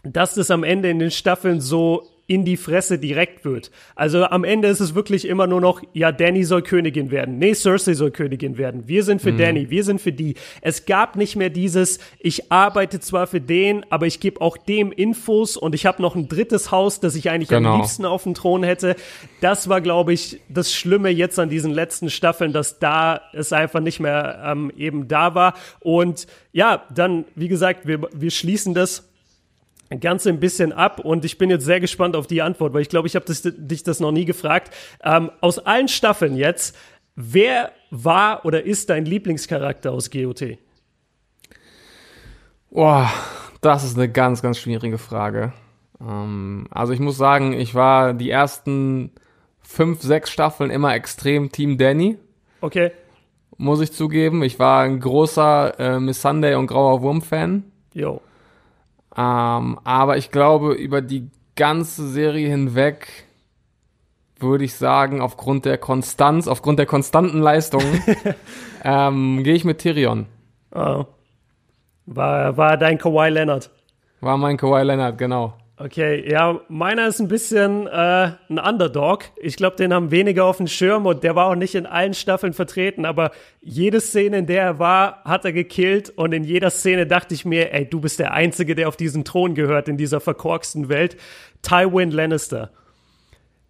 dass das am Ende in den Staffeln so in die Fresse direkt wird. Also am Ende ist es wirklich immer nur noch, ja, Danny soll Königin werden. Nee, Cersei soll Königin werden. Wir sind für mhm. Danny, wir sind für die. Es gab nicht mehr dieses, ich arbeite zwar für den, aber ich gebe auch dem Infos und ich habe noch ein drittes Haus, das ich eigentlich genau. am liebsten auf dem Thron hätte. Das war, glaube ich, das Schlimme jetzt an diesen letzten Staffeln, dass da es einfach nicht mehr ähm, eben da war. Und ja, dann, wie gesagt, wir, wir schließen das Ganze ein bisschen ab und ich bin jetzt sehr gespannt auf die Antwort, weil ich glaube, ich habe dich das noch nie gefragt. Ähm, aus allen Staffeln jetzt, wer war oder ist dein Lieblingscharakter aus GOT? Boah, das ist eine ganz, ganz schwierige Frage. Ähm, also ich muss sagen, ich war die ersten fünf, sechs Staffeln immer extrem Team Danny. Okay. Muss ich zugeben. Ich war ein großer äh, Miss Sunday und Grauer Wurm-Fan. Jo. Ähm, aber ich glaube, über die ganze Serie hinweg würde ich sagen, aufgrund der Konstanz, aufgrund der konstanten Leistungen, ähm, gehe ich mit Tyrion. Oh. War, war dein Kawhi Leonard. War mein Kawhi Leonard, genau. Okay, ja, meiner ist ein bisschen äh, ein Underdog. Ich glaube, den haben weniger auf dem Schirm und der war auch nicht in allen Staffeln vertreten, aber jede Szene, in der er war, hat er gekillt und in jeder Szene dachte ich mir, ey, du bist der Einzige, der auf diesen Thron gehört in dieser verkorksten Welt. Tywin Lannister.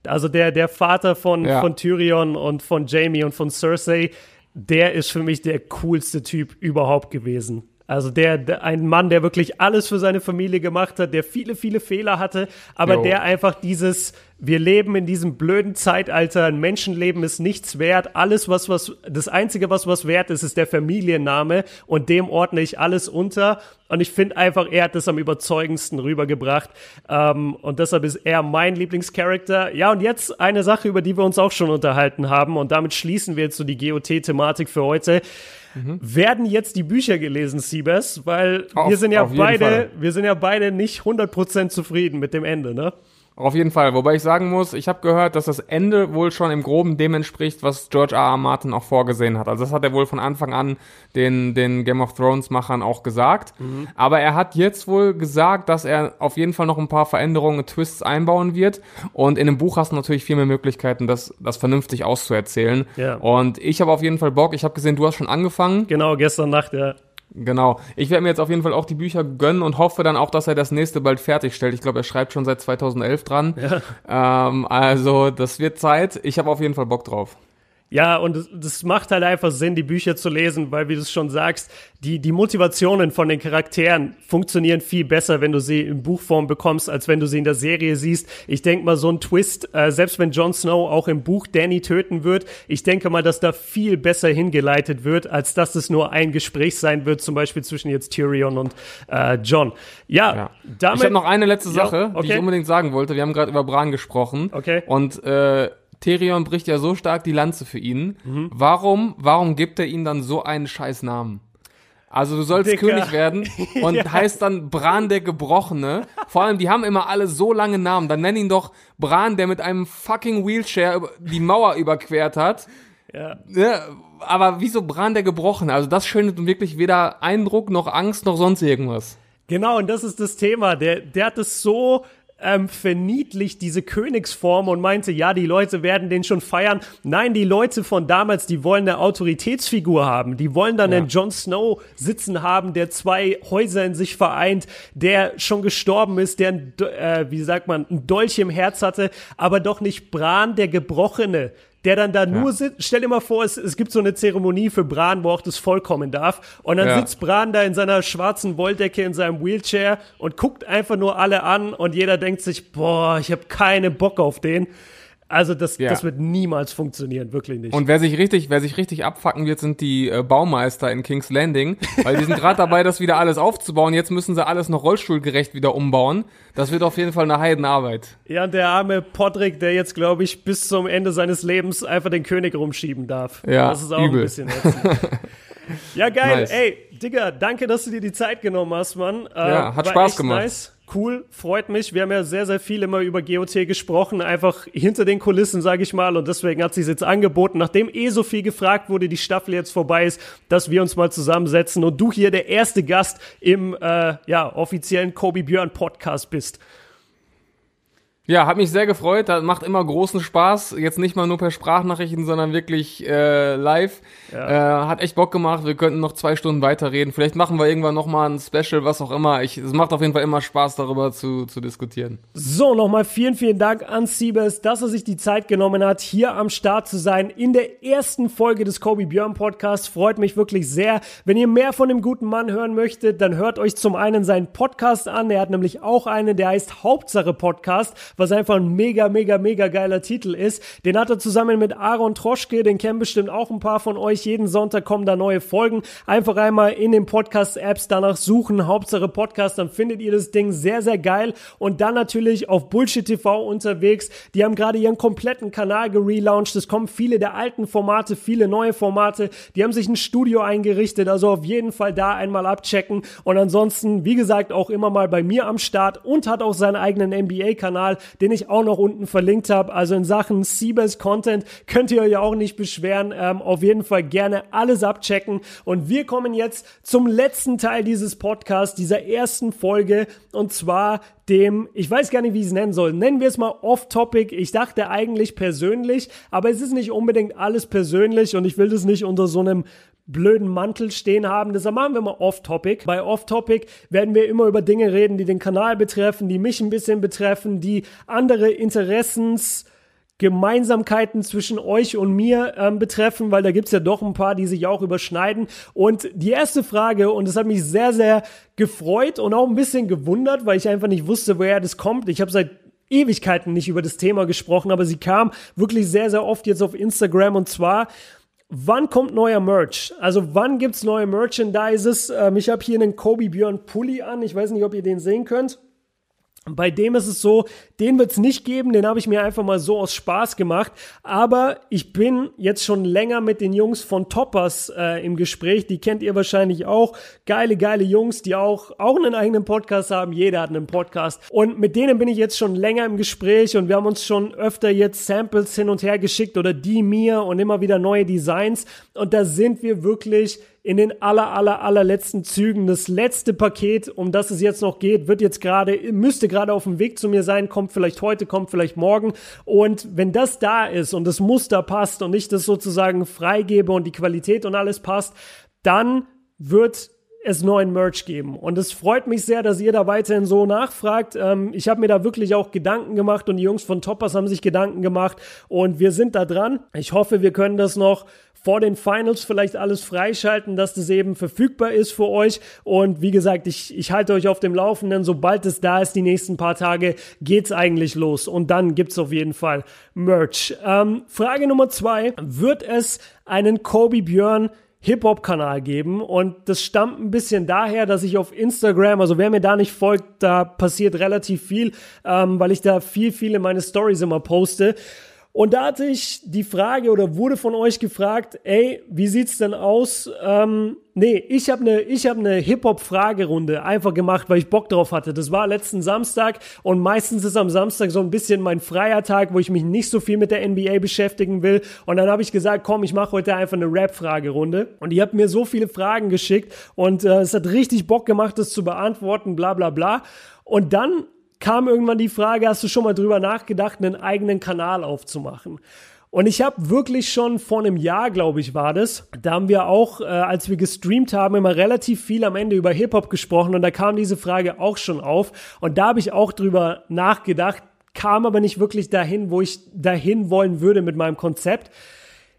Also der, der Vater von, ja. von Tyrion und von Jamie und von Cersei, der ist für mich der coolste Typ überhaupt gewesen. Also der, der, ein Mann, der wirklich alles für seine Familie gemacht hat, der viele, viele Fehler hatte, aber jo. der einfach dieses, wir leben in diesem blöden Zeitalter, ein Menschenleben ist nichts wert, alles was, was, das einzige was, was wert ist, ist der Familienname und dem ordne ich alles unter und ich finde einfach, er hat das am überzeugendsten rübergebracht ähm, und deshalb ist er mein Lieblingscharakter. Ja und jetzt eine Sache, über die wir uns auch schon unterhalten haben und damit schließen wir jetzt so die GOT-Thematik für heute. Mhm. Werden jetzt die Bücher gelesen, Siebes? Weil auf, wir sind ja beide, wir sind ja beide nicht 100% zufrieden mit dem Ende, ne? Auf jeden Fall. Wobei ich sagen muss, ich habe gehört, dass das Ende wohl schon im Groben dem entspricht, was George R. R. Martin auch vorgesehen hat. Also das hat er wohl von Anfang an den, den Game of Thrones Machern auch gesagt. Mhm. Aber er hat jetzt wohl gesagt, dass er auf jeden Fall noch ein paar Veränderungen, Twists einbauen wird. Und in dem Buch hast du natürlich viel mehr Möglichkeiten, das, das vernünftig auszuerzählen. Ja. Und ich habe auf jeden Fall Bock. Ich habe gesehen, du hast schon angefangen. Genau, gestern Nacht, ja. Genau. Ich werde mir jetzt auf jeden Fall auch die Bücher gönnen und hoffe dann auch, dass er das nächste bald fertigstellt. Ich glaube, er schreibt schon seit 2011 dran. Ja. Ähm, also, das wird Zeit. Ich habe auf jeden Fall Bock drauf. Ja, und das macht halt einfach Sinn, die Bücher zu lesen, weil, wie du es schon sagst, die, die Motivationen von den Charakteren funktionieren viel besser, wenn du sie in Buchform bekommst, als wenn du sie in der Serie siehst. Ich denke mal, so ein Twist, äh, selbst wenn Jon Snow auch im Buch Danny töten wird, ich denke mal, dass da viel besser hingeleitet wird, als dass es nur ein Gespräch sein wird, zum Beispiel zwischen jetzt Tyrion und äh, John. Ja, ja. damit. Ich habe noch eine letzte Sache, ja, okay. die ich unbedingt sagen wollte. Wir haben gerade über Bran gesprochen. Okay. Und äh, Therion bricht ja so stark die Lanze für ihn. Mhm. Warum, warum gibt er ihm dann so einen scheiß Namen? Also du sollst Dicker. König werden und ja. heißt dann Bran der Gebrochene. Vor allem, die haben immer alle so lange Namen. Dann nenn ihn doch Bran, der mit einem fucking Wheelchair die Mauer überquert hat. Ja. ja aber wieso Bran der Gebrochene? Also das schönet wirklich weder Eindruck noch Angst noch sonst irgendwas. Genau, und das ist das Thema. Der, der hat es so ähm, verniedlicht diese Königsform und meinte, ja, die Leute werden den schon feiern. Nein, die Leute von damals, die wollen eine Autoritätsfigur haben. Die wollen dann ja. einen Jon Snow sitzen haben, der zwei Häuser in sich vereint, der schon gestorben ist, der, äh, wie sagt man, ein Dolch im Herz hatte, aber doch nicht Bran, der Gebrochene, der dann da ja. nur sitzt. Stell dir mal vor, es, es gibt so eine Zeremonie für Bran, wo auch das Volk kommen darf. Und dann ja. sitzt Bran da in seiner schwarzen Wolldecke in seinem Wheelchair und guckt einfach nur alle an und jeder denkt sich, boah, ich habe keinen Bock auf den. Also das, ja. das wird niemals funktionieren, wirklich nicht. Und wer sich richtig, wer sich richtig abfacken wird, sind die äh, Baumeister in King's Landing, weil die sind gerade dabei, das wieder alles aufzubauen. Jetzt müssen sie alles noch rollstuhlgerecht wieder umbauen. Das wird auf jeden Fall eine Heidenarbeit. Ja, und der arme Podrick, der jetzt, glaube ich, bis zum Ende seines Lebens einfach den König rumschieben darf. Ja, das ist auch übel. ein bisschen Ja, geil. Nice. Ey, Digga, danke, dass du dir die Zeit genommen hast, Mann. Äh, ja, hat Spaß gemacht. Nice cool, freut mich. Wir haben ja sehr, sehr viel immer über GOT gesprochen, einfach hinter den Kulissen, sage ich mal. Und deswegen hat sie es jetzt angeboten, nachdem eh so viel gefragt wurde, die Staffel jetzt vorbei ist, dass wir uns mal zusammensetzen und du hier der erste Gast im äh, ja, offiziellen Kobe Björn Podcast bist. Ja, hat mich sehr gefreut. Das macht immer großen Spaß. Jetzt nicht mal nur per Sprachnachrichten, sondern wirklich äh, live. Ja. Äh, hat echt Bock gemacht. Wir könnten noch zwei Stunden weiterreden. Vielleicht machen wir irgendwann nochmal ein Special, was auch immer. Ich, es macht auf jeden Fall immer Spaß, darüber zu, zu diskutieren. So, nochmal vielen, vielen Dank an Siebes, dass er sich die Zeit genommen hat, hier am Start zu sein in der ersten Folge des Kobe Björn Podcasts. Freut mich wirklich sehr. Wenn ihr mehr von dem guten Mann hören möchtet, dann hört euch zum einen seinen Podcast an. Er hat nämlich auch einen, der heißt Hauptsache Podcast was einfach ein mega, mega, mega geiler Titel ist. Den hat er zusammen mit Aaron Troschke, den kennen bestimmt auch ein paar von euch. Jeden Sonntag kommen da neue Folgen. Einfach einmal in den Podcast-Apps danach suchen, Hauptsache Podcast, dann findet ihr das Ding sehr, sehr geil. Und dann natürlich auf Bullshit TV unterwegs. Die haben gerade ihren kompletten Kanal gelauncht. Es kommen viele der alten Formate, viele neue Formate. Die haben sich ein Studio eingerichtet, also auf jeden Fall da einmal abchecken. Und ansonsten, wie gesagt, auch immer mal bei mir am Start und hat auch seinen eigenen NBA-Kanal den ich auch noch unten verlinkt habe. Also in Sachen Siebes Content könnt ihr euch auch nicht beschweren. Ähm, auf jeden Fall gerne alles abchecken. Und wir kommen jetzt zum letzten Teil dieses Podcasts, dieser ersten Folge. Und zwar dem, ich weiß gar nicht, wie ich es nennen soll. Nennen wir es mal off-topic. Ich dachte eigentlich persönlich, aber es ist nicht unbedingt alles persönlich und ich will das nicht unter so einem blöden Mantel stehen haben. Deshalb machen wir mal Off-Topic. Bei Off-Topic werden wir immer über Dinge reden, die den Kanal betreffen, die mich ein bisschen betreffen, die andere Interessens Gemeinsamkeiten zwischen euch und mir ähm, betreffen, weil da gibt's ja doch ein paar, die sich auch überschneiden. Und die erste Frage, und das hat mich sehr, sehr gefreut und auch ein bisschen gewundert, weil ich einfach nicht wusste, woher das kommt. Ich habe seit Ewigkeiten nicht über das Thema gesprochen, aber sie kam wirklich sehr, sehr oft jetzt auf Instagram und zwar Wann kommt neuer Merch? Also wann gibt's neue Merchandises? Ähm, ich habe hier einen Kobe Björn Pulli an. Ich weiß nicht, ob ihr den sehen könnt. Bei dem ist es so, den wird es nicht geben, den habe ich mir einfach mal so aus Spaß gemacht. Aber ich bin jetzt schon länger mit den Jungs von Toppers äh, im Gespräch. Die kennt ihr wahrscheinlich auch. Geile, geile Jungs, die auch, auch einen eigenen Podcast haben. Jeder hat einen Podcast. Und mit denen bin ich jetzt schon länger im Gespräch und wir haben uns schon öfter jetzt Samples hin und her geschickt oder die mir und immer wieder neue Designs. Und da sind wir wirklich in den aller, aller, allerletzten Zügen. Das letzte Paket, um das es jetzt noch geht, wird jetzt gerade, müsste gerade auf dem Weg zu mir sein, kommt vielleicht heute, kommt vielleicht morgen. Und wenn das da ist und das Muster passt und ich das sozusagen freigebe und die Qualität und alles passt, dann wird es neuen Merch geben. Und es freut mich sehr, dass ihr da weiterhin so nachfragt. Ähm, ich habe mir da wirklich auch Gedanken gemacht und die Jungs von Toppers haben sich Gedanken gemacht und wir sind da dran. Ich hoffe, wir können das noch vor den Finals vielleicht alles freischalten, dass das eben verfügbar ist für euch. Und wie gesagt, ich, ich halte euch auf dem Laufenden. Sobald es da ist, die nächsten paar Tage, geht's eigentlich los. Und dann gibt's auf jeden Fall Merch. Ähm, Frage Nummer zwei. Wird es einen Kobe Björn Hip-Hop-Kanal geben und das stammt ein bisschen daher, dass ich auf Instagram, also wer mir da nicht folgt, da passiert relativ viel, ähm, weil ich da viel, viele meine Stories immer poste. Und da hatte ich die Frage oder wurde von euch gefragt, ey, wie sieht's denn aus? Ähm, nee, ich habe eine ich habe eine Hip Hop Fragerunde einfach gemacht, weil ich Bock drauf hatte. Das war letzten Samstag und meistens ist am Samstag so ein bisschen mein freier Tag, wo ich mich nicht so viel mit der NBA beschäftigen will und dann habe ich gesagt, komm, ich mache heute einfach eine Rap Fragerunde und ihr habt mir so viele Fragen geschickt und äh, es hat richtig Bock gemacht, das zu beantworten, bla bla bla. Und dann kam irgendwann die Frage, hast du schon mal drüber nachgedacht, einen eigenen Kanal aufzumachen? Und ich habe wirklich schon vor einem Jahr, glaube ich, war das, da haben wir auch, äh, als wir gestreamt haben, immer relativ viel am Ende über Hip-Hop gesprochen und da kam diese Frage auch schon auf. Und da habe ich auch drüber nachgedacht, kam aber nicht wirklich dahin, wo ich dahin wollen würde mit meinem Konzept.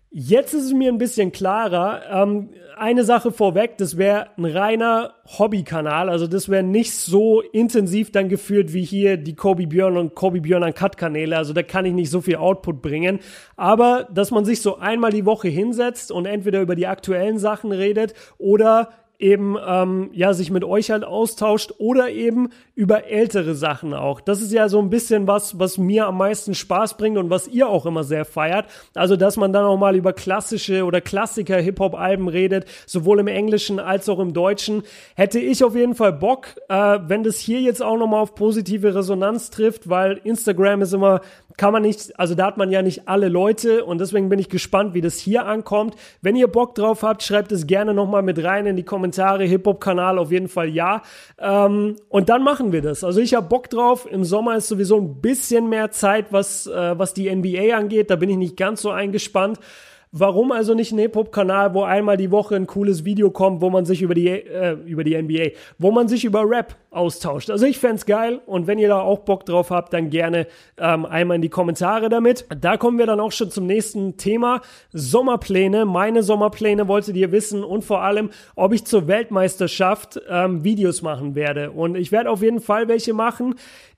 Jetzt ist es mir ein bisschen klarer. Ähm, eine Sache vorweg, das wäre ein reiner Hobbykanal. Also das wäre nicht so intensiv dann geführt wie hier die Kobe Björn und Kobe Björn an Cut Kanäle. Also da kann ich nicht so viel Output bringen. Aber dass man sich so einmal die Woche hinsetzt und entweder über die aktuellen Sachen redet oder eben ähm, ja sich mit euch halt austauscht oder eben über ältere Sachen auch. Das ist ja so ein bisschen was, was mir am meisten Spaß bringt und was ihr auch immer sehr feiert. Also dass man dann auch mal über klassische oder Klassiker Hip-Hop-Alben redet, sowohl im Englischen als auch im Deutschen. Hätte ich auf jeden Fall Bock, äh, wenn das hier jetzt auch nochmal auf positive Resonanz trifft, weil Instagram ist immer kann man nicht, also da hat man ja nicht alle Leute und deswegen bin ich gespannt, wie das hier ankommt. Wenn ihr Bock drauf habt, schreibt es gerne nochmal mit rein in die Kommentare. Hip-Hop-Kanal auf jeden Fall ja. Ähm, und dann machen wir das. Also ich habe Bock drauf. Im Sommer ist sowieso ein bisschen mehr Zeit, was, äh, was die NBA angeht. Da bin ich nicht ganz so eingespannt. Warum also nicht ein Hip-Hop-Kanal, wo einmal die Woche ein cooles Video kommt, wo man sich über die, äh, über die NBA, wo man sich über Rap austauscht? Also ich fände geil und wenn ihr da auch Bock drauf habt, dann gerne ähm, einmal in die Kommentare damit. Da kommen wir dann auch schon zum nächsten Thema. Sommerpläne. Meine Sommerpläne wolltet ihr wissen und vor allem, ob ich zur Weltmeisterschaft ähm, Videos machen werde. Und ich werde auf jeden Fall welche machen.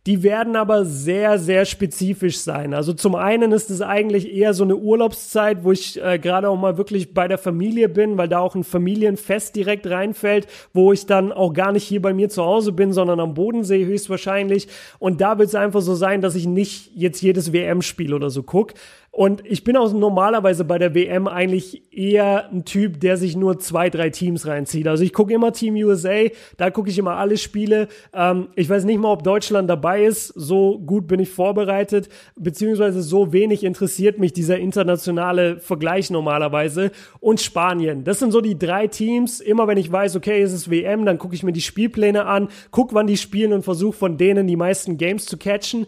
Die werden aber sehr, sehr spezifisch sein. Also zum einen ist es eigentlich eher so eine Urlaubszeit, wo ich äh, gerade auch mal wirklich bei der Familie bin, weil da auch ein Familienfest direkt reinfällt, wo ich dann auch gar nicht hier bei mir zu Hause bin, sondern am Bodensee höchstwahrscheinlich. Und da wird es einfach so sein, dass ich nicht jetzt jedes WM-Spiel oder so gucke, und ich bin auch normalerweise bei der WM eigentlich eher ein Typ, der sich nur zwei, drei Teams reinzieht. Also ich gucke immer Team USA, da gucke ich immer alle Spiele. Ähm, ich weiß nicht mal, ob Deutschland dabei ist. So gut bin ich vorbereitet, beziehungsweise so wenig interessiert mich dieser internationale Vergleich normalerweise. Und Spanien. Das sind so die drei Teams. Immer wenn ich weiß, okay, es ist WM, dann gucke ich mir die Spielpläne an, gucke, wann die spielen und versuche von denen die meisten Games zu catchen.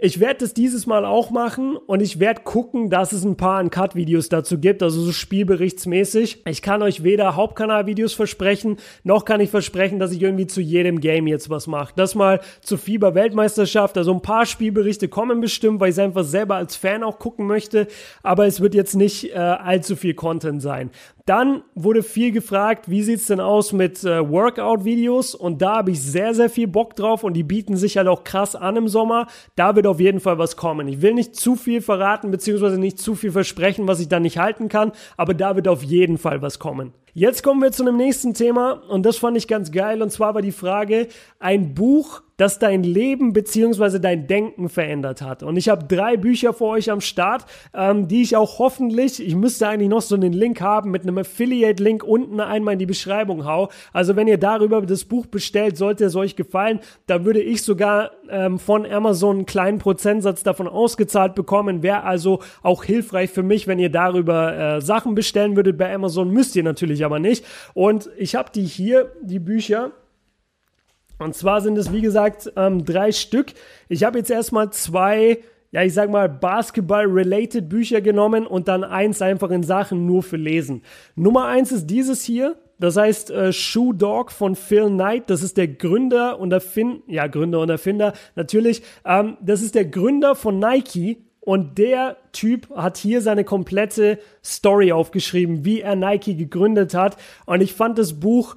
Ich werde das dieses Mal auch machen und ich werde gucken, dass es ein paar Uncut-Videos dazu gibt, also so spielberichtsmäßig. Ich kann euch weder Hauptkanal-Videos versprechen, noch kann ich versprechen, dass ich irgendwie zu jedem Game jetzt was mache. Das mal zur FIBA-Weltmeisterschaft, also ein paar Spielberichte kommen bestimmt, weil ich es einfach selber als Fan auch gucken möchte, aber es wird jetzt nicht äh, allzu viel Content sein. Dann wurde viel gefragt, wie sieht's denn aus mit äh, Workout-Videos? Und da habe ich sehr, sehr viel Bock drauf und die bieten sich halt auch krass an im Sommer. Da wird auf jeden Fall was kommen. Ich will nicht zu viel verraten, beziehungsweise nicht zu viel versprechen, was ich dann nicht halten kann, aber da wird auf jeden Fall was kommen. Jetzt kommen wir zu einem nächsten Thema und das fand ich ganz geil und zwar war die Frage, ein Buch, das dein Leben beziehungsweise dein Denken verändert hat. Und ich habe drei Bücher für euch am Start, ähm, die ich auch hoffentlich, ich müsste eigentlich noch so einen Link haben mit einem Affiliate-Link unten einmal in die Beschreibung hau. Also wenn ihr darüber das Buch bestellt, sollte es euch gefallen, da würde ich sogar ähm, von Amazon einen kleinen Prozentsatz davon ausgezahlt bekommen. Wäre also auch hilfreich für mich, wenn ihr darüber äh, Sachen bestellen würdet bei Amazon. Müsst ihr natürlich aber nicht. Und ich habe die hier, die Bücher. Und zwar sind es, wie gesagt, ähm, drei Stück. Ich habe jetzt erstmal zwei, ja, ich sag mal, Basketball-related Bücher genommen und dann eins einfach in Sachen nur für Lesen. Nummer eins ist dieses hier. Das heißt äh, Shoe Dog von Phil Knight. Das ist der Gründer und Erfinder, ja, Gründer und Erfinder, natürlich. Ähm, das ist der Gründer von Nike und der Typ hat hier seine komplette Story aufgeschrieben, wie er Nike gegründet hat. Und ich fand das Buch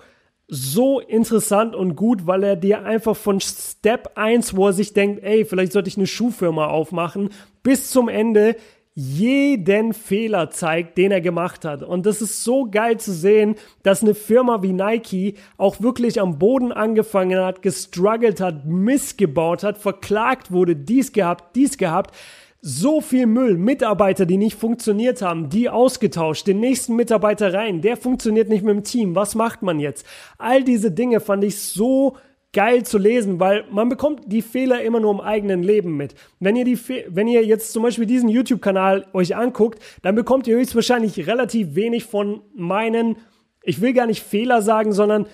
so interessant und gut, weil er dir einfach von Step 1, wo er sich denkt, ey, vielleicht sollte ich eine Schuhfirma aufmachen, bis zum Ende jeden Fehler zeigt, den er gemacht hat. Und das ist so geil zu sehen, dass eine Firma wie Nike auch wirklich am Boden angefangen hat, gestruggelt hat, missgebaut hat, verklagt wurde, dies gehabt, dies gehabt so viel Müll, Mitarbeiter, die nicht funktioniert haben, die ausgetauscht, den nächsten Mitarbeiter rein, der funktioniert nicht mit dem Team, was macht man jetzt? All diese Dinge fand ich so geil zu lesen, weil man bekommt die Fehler immer nur im eigenen Leben mit. Wenn ihr die, wenn ihr jetzt zum Beispiel diesen YouTube-Kanal euch anguckt, dann bekommt ihr höchstwahrscheinlich relativ wenig von meinen, ich will gar nicht Fehler sagen, sondern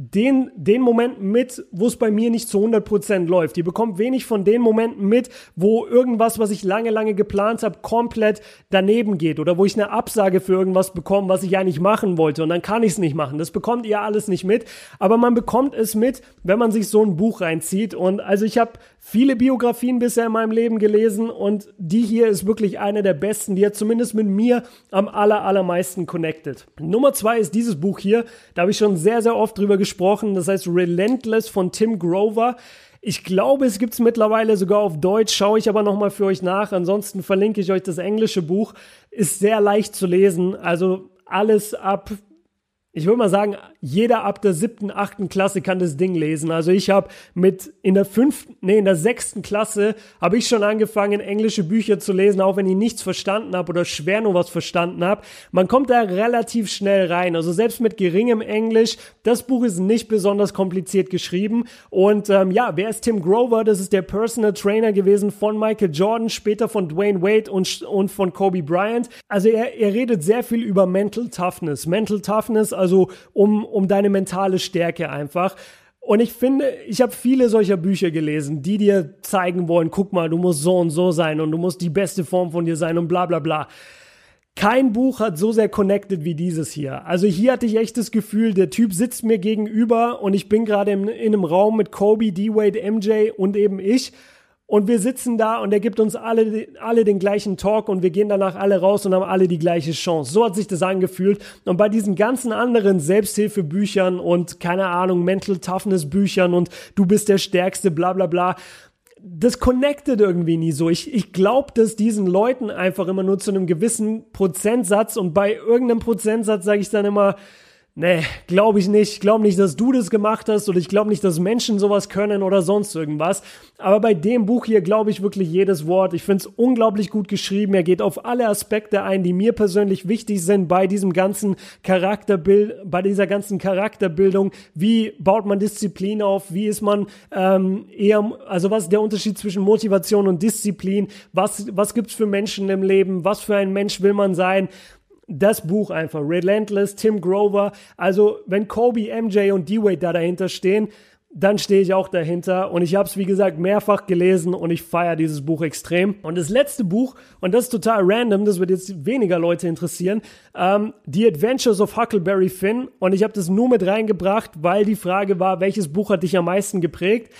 den, den Momenten mit, wo es bei mir nicht zu 100% läuft. Ihr bekommt wenig von den Momenten mit, wo irgendwas, was ich lange, lange geplant habe, komplett daneben geht oder wo ich eine Absage für irgendwas bekomme, was ich eigentlich machen wollte und dann kann ich es nicht machen. Das bekommt ihr alles nicht mit, aber man bekommt es mit, wenn man sich so ein Buch reinzieht und also ich habe viele Biografien bisher in meinem Leben gelesen und die hier ist wirklich eine der besten, die hat zumindest mit mir am aller, allermeisten connected. Nummer zwei ist dieses Buch hier, da habe ich schon sehr, sehr oft drüber gesprochen, das heißt Relentless von Tim Grover. Ich glaube, es gibt es mittlerweile sogar auf Deutsch, schaue ich aber nochmal für euch nach. Ansonsten verlinke ich euch das englische Buch. Ist sehr leicht zu lesen, also alles ab ich würde mal sagen, jeder ab der siebten, achten Klasse kann das Ding lesen. Also ich habe mit in der fünften, nee, in der sechsten Klasse habe ich schon angefangen, englische Bücher zu lesen, auch wenn ich nichts verstanden habe oder schwer nur was verstanden habe. Man kommt da relativ schnell rein. Also selbst mit geringem Englisch, das Buch ist nicht besonders kompliziert geschrieben. Und ähm, ja, wer ist Tim Grover? Das ist der Personal Trainer gewesen von Michael Jordan, später von Dwayne Wade und, und von Kobe Bryant. Also er, er redet sehr viel über Mental Toughness. Mental Toughness, also um, um deine mentale Stärke einfach. Und ich finde, ich habe viele solcher Bücher gelesen, die dir zeigen wollen, guck mal, du musst so und so sein und du musst die beste Form von dir sein und bla bla bla. Kein Buch hat so sehr connected wie dieses hier. Also hier hatte ich echt das Gefühl, der Typ sitzt mir gegenüber und ich bin gerade in, in einem Raum mit Kobe, D-Wade, MJ und eben ich und wir sitzen da und er gibt uns alle, alle den gleichen Talk und wir gehen danach alle raus und haben alle die gleiche Chance. So hat sich das angefühlt. Und bei diesen ganzen anderen Selbsthilfebüchern und keine Ahnung, Mental Toughness Büchern und du bist der Stärkste, bla bla bla, das connected irgendwie nie so. Ich, ich glaube, dass diesen Leuten einfach immer nur zu einem gewissen Prozentsatz und bei irgendeinem Prozentsatz sage ich dann immer, Nee, glaube ich nicht. Ich glaube nicht, dass du das gemacht hast oder ich glaube nicht, dass Menschen sowas können oder sonst irgendwas. Aber bei dem Buch hier glaube ich wirklich jedes Wort. Ich finde es unglaublich gut geschrieben. Er geht auf alle Aspekte ein, die mir persönlich wichtig sind bei diesem ganzen Charakterbild, bei dieser ganzen Charakterbildung. Wie baut man Disziplin auf? Wie ist man ähm, eher, also was ist der Unterschied zwischen Motivation und Disziplin? Was, was gibt's für Menschen im Leben? Was für ein Mensch will man sein? Das Buch einfach. Relentless, Tim Grover. Also, wenn Kobe, MJ und D-Wade da dahinter stehen, dann stehe ich auch dahinter. Und ich habe es, wie gesagt, mehrfach gelesen und ich feiere dieses Buch extrem. Und das letzte Buch, und das ist total random, das wird jetzt weniger Leute interessieren, ähm, The Adventures of Huckleberry Finn. Und ich habe das nur mit reingebracht, weil die Frage war, welches Buch hat dich am meisten geprägt?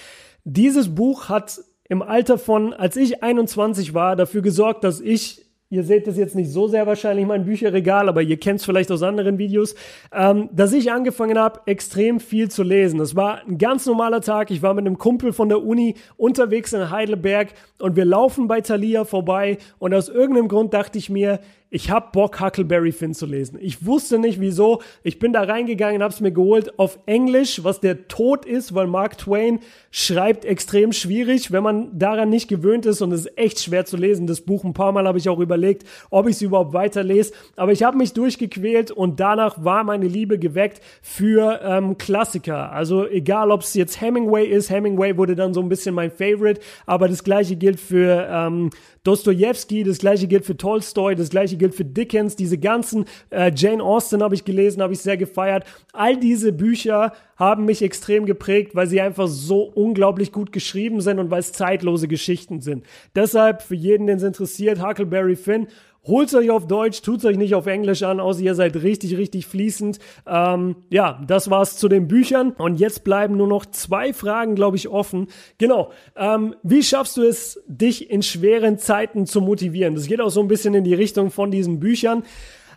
Dieses Buch hat im Alter von, als ich 21 war, dafür gesorgt, dass ich ihr seht das jetzt nicht so sehr wahrscheinlich mein Bücherregal, aber ihr kennt es vielleicht aus anderen Videos, ähm, dass ich angefangen habe, extrem viel zu lesen. Das war ein ganz normaler Tag. Ich war mit einem Kumpel von der Uni unterwegs in Heidelberg und wir laufen bei Thalia vorbei und aus irgendeinem Grund dachte ich mir, ich habe Bock, Huckleberry Finn zu lesen. Ich wusste nicht wieso. Ich bin da reingegangen, habe es mir geholt auf Englisch, was der Tod ist, weil Mark Twain schreibt extrem schwierig, wenn man daran nicht gewöhnt ist und es ist echt schwer zu lesen. Das Buch ein paar Mal habe ich auch überlegt, ob ich es überhaupt weiterlese. Aber ich habe mich durchgequält und danach war meine Liebe geweckt für ähm, Klassiker. Also egal, ob es jetzt Hemingway ist. Hemingway wurde dann so ein bisschen mein Favorite, aber das gleiche gilt für ähm, Dostoevsky, das gleiche gilt für Tolstoy, das gleiche gilt für Dickens, diese ganzen, äh, Jane Austen habe ich gelesen, habe ich sehr gefeiert. All diese Bücher haben mich extrem geprägt, weil sie einfach so unglaublich gut geschrieben sind und weil es zeitlose Geschichten sind. Deshalb für jeden, den es interessiert, Huckleberry Finn Holt euch auf Deutsch, tut euch nicht auf Englisch an, außer ihr seid richtig, richtig fließend. Ähm, ja, das war's zu den Büchern. Und jetzt bleiben nur noch zwei Fragen, glaube ich, offen. Genau. Ähm, wie schaffst du es, dich in schweren Zeiten zu motivieren? Das geht auch so ein bisschen in die Richtung von diesen Büchern.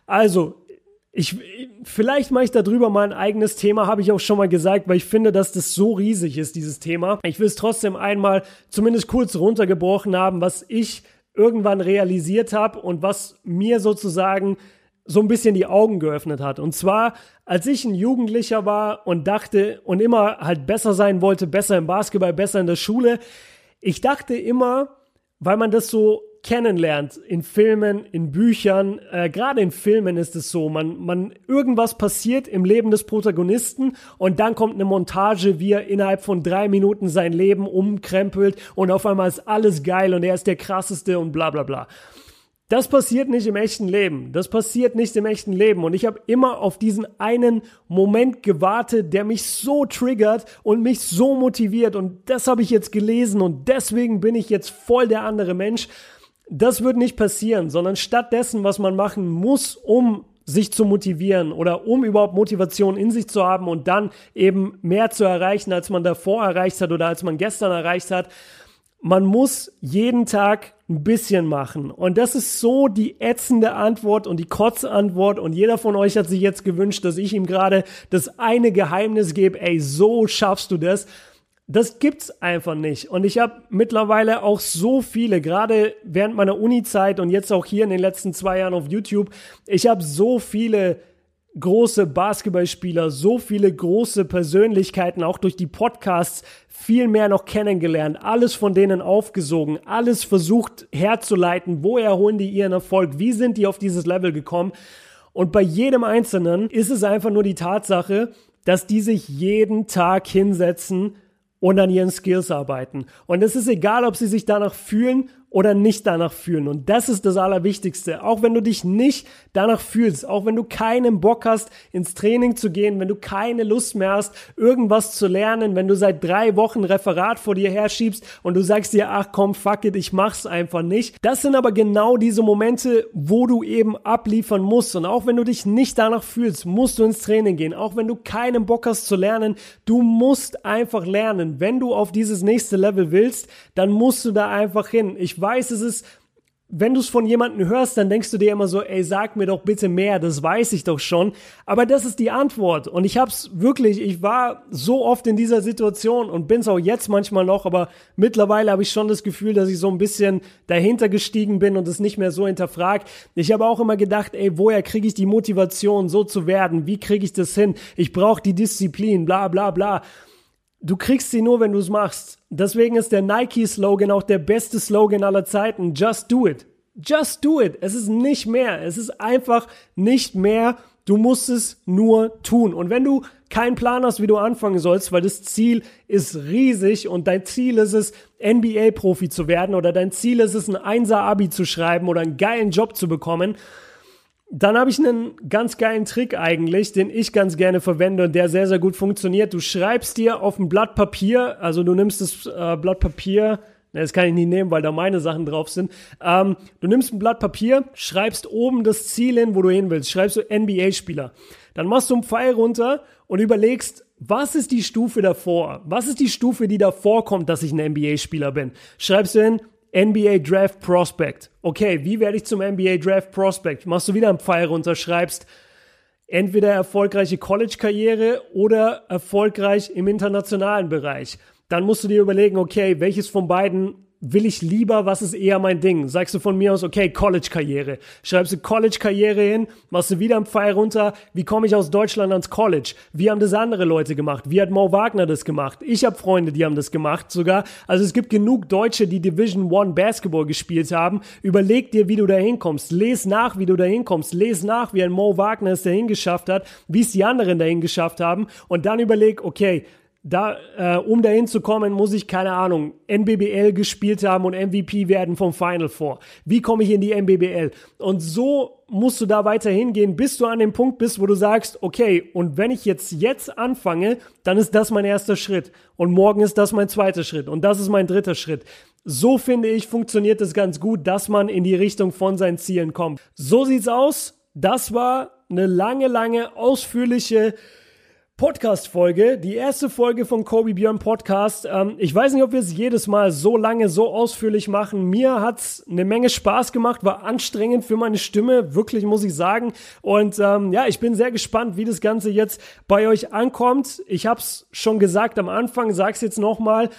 Also, ich, vielleicht mache ich darüber mal ein eigenes Thema, habe ich auch schon mal gesagt, weil ich finde, dass das so riesig ist, dieses Thema. Ich will es trotzdem einmal zumindest kurz runtergebrochen haben, was ich irgendwann realisiert habe und was mir sozusagen so ein bisschen die Augen geöffnet hat. Und zwar, als ich ein Jugendlicher war und dachte und immer halt besser sein wollte, besser im Basketball, besser in der Schule, ich dachte immer, weil man das so kennenlernt in Filmen, in Büchern, äh, gerade in Filmen ist es so, man, man, irgendwas passiert im Leben des Protagonisten und dann kommt eine Montage, wie er innerhalb von drei Minuten sein Leben umkrempelt und auf einmal ist alles geil und er ist der krasseste und bla bla bla. Das passiert nicht im echten Leben. Das passiert nicht im echten Leben. Und ich habe immer auf diesen einen Moment gewartet, der mich so triggert und mich so motiviert. Und das habe ich jetzt gelesen und deswegen bin ich jetzt voll der andere Mensch. Das wird nicht passieren, sondern stattdessen, was man machen muss, um sich zu motivieren oder um überhaupt Motivation in sich zu haben und dann eben mehr zu erreichen, als man davor erreicht hat oder als man gestern erreicht hat, man muss jeden Tag ein bisschen machen. Und das ist so die ätzende Antwort und die Kotzantwort. Und jeder von euch hat sich jetzt gewünscht, dass ich ihm gerade das eine Geheimnis gebe. Ey, so schaffst du das. Das gibt's einfach nicht. Und ich habe mittlerweile auch so viele, gerade während meiner Uni-Zeit und jetzt auch hier in den letzten zwei Jahren auf YouTube, ich habe so viele große Basketballspieler, so viele große Persönlichkeiten, auch durch die Podcasts, viel mehr noch kennengelernt, alles von denen aufgesogen, alles versucht herzuleiten, woher holen die ihren Erfolg, wie sind die auf dieses Level gekommen. Und bei jedem Einzelnen ist es einfach nur die Tatsache, dass die sich jeden Tag hinsetzen und an ihren Skills arbeiten. Und es ist egal, ob sie sich danach fühlen oder nicht danach fühlen. Und das ist das Allerwichtigste. Auch wenn du dich nicht danach fühlst, auch wenn du keinen Bock hast, ins Training zu gehen, wenn du keine Lust mehr hast, irgendwas zu lernen, wenn du seit drei Wochen Referat vor dir herschiebst und du sagst dir, ach komm, fuck it, ich mach's einfach nicht. Das sind aber genau diese Momente, wo du eben abliefern musst. Und auch wenn du dich nicht danach fühlst, musst du ins Training gehen. Auch wenn du keinen Bock hast zu lernen, du musst einfach lernen. Wenn du auf dieses nächste Level willst, dann musst du da einfach hin. Ich weiß, es ist, wenn du es von jemandem hörst, dann denkst du dir immer so, ey, sag mir doch bitte mehr, das weiß ich doch schon. Aber das ist die Antwort. Und ich hab's wirklich, ich war so oft in dieser Situation und bin's auch jetzt manchmal noch, aber mittlerweile habe ich schon das Gefühl, dass ich so ein bisschen dahinter gestiegen bin und es nicht mehr so hinterfragt. Ich habe auch immer gedacht, ey, woher kriege ich die Motivation, so zu werden? Wie kriege ich das hin? Ich brauche die Disziplin, bla bla bla. Du kriegst sie nur, wenn du es machst. Deswegen ist der Nike-Slogan auch der beste Slogan aller Zeiten. Just do it. Just do it. Es ist nicht mehr. Es ist einfach nicht mehr. Du musst es nur tun. Und wenn du keinen Plan hast, wie du anfangen sollst, weil das Ziel ist riesig und dein Ziel ist es, NBA-Profi zu werden oder dein Ziel ist es, ein Einser-Abi zu schreiben oder einen geilen Job zu bekommen, dann habe ich einen ganz geilen Trick eigentlich, den ich ganz gerne verwende und der sehr, sehr gut funktioniert. Du schreibst dir auf ein Blatt Papier, also du nimmst das äh, Blatt Papier, das kann ich nicht nehmen, weil da meine Sachen drauf sind. Ähm, du nimmst ein Blatt Papier, schreibst oben das Ziel hin, wo du hin willst. Schreibst du NBA-Spieler. Dann machst du einen Pfeil runter und überlegst, was ist die Stufe davor? Was ist die Stufe, die davor kommt, dass ich ein NBA-Spieler bin? Schreibst du hin, NBA Draft Prospect. Okay, wie werde ich zum NBA Draft Prospect? Machst du wieder einen Pfeil runter, schreibst entweder erfolgreiche College-Karriere oder erfolgreich im internationalen Bereich. Dann musst du dir überlegen, okay, welches von beiden will ich lieber, was ist eher mein Ding? Sagst du von mir aus, okay, College-Karriere. Schreibst du College-Karriere hin, machst du wieder einen Pfeil runter, wie komme ich aus Deutschland ans College? Wie haben das andere Leute gemacht? Wie hat Mo Wagner das gemacht? Ich habe Freunde, die haben das gemacht sogar. Also es gibt genug Deutsche, die Division One Basketball gespielt haben. Überleg dir, wie du da hinkommst. Les nach, wie du da hinkommst. Les nach, wie ein Mo Wagner es dahin geschafft hat, wie es die anderen dahin geschafft haben. Und dann überleg, okay, da, äh, um dahin zu kommen, muss ich, keine Ahnung, NBBL gespielt haben und MVP werden vom Final Four. Wie komme ich in die NBBL? Und so musst du da weiter hingehen, bis du an dem Punkt bist, wo du sagst, okay, und wenn ich jetzt jetzt anfange, dann ist das mein erster Schritt. Und morgen ist das mein zweiter Schritt. Und das ist mein dritter Schritt. So finde ich, funktioniert es ganz gut, dass man in die Richtung von seinen Zielen kommt. So sieht's aus. Das war eine lange, lange, ausführliche Podcast-Folge, die erste Folge vom Kobe Björn Podcast. Ähm, ich weiß nicht, ob wir es jedes Mal so lange, so ausführlich machen. Mir hat's eine Menge Spaß gemacht, war anstrengend für meine Stimme, wirklich muss ich sagen. Und ähm, ja, ich bin sehr gespannt, wie das Ganze jetzt bei euch ankommt. Ich habe es schon gesagt am Anfang, sag's jetzt nochmal.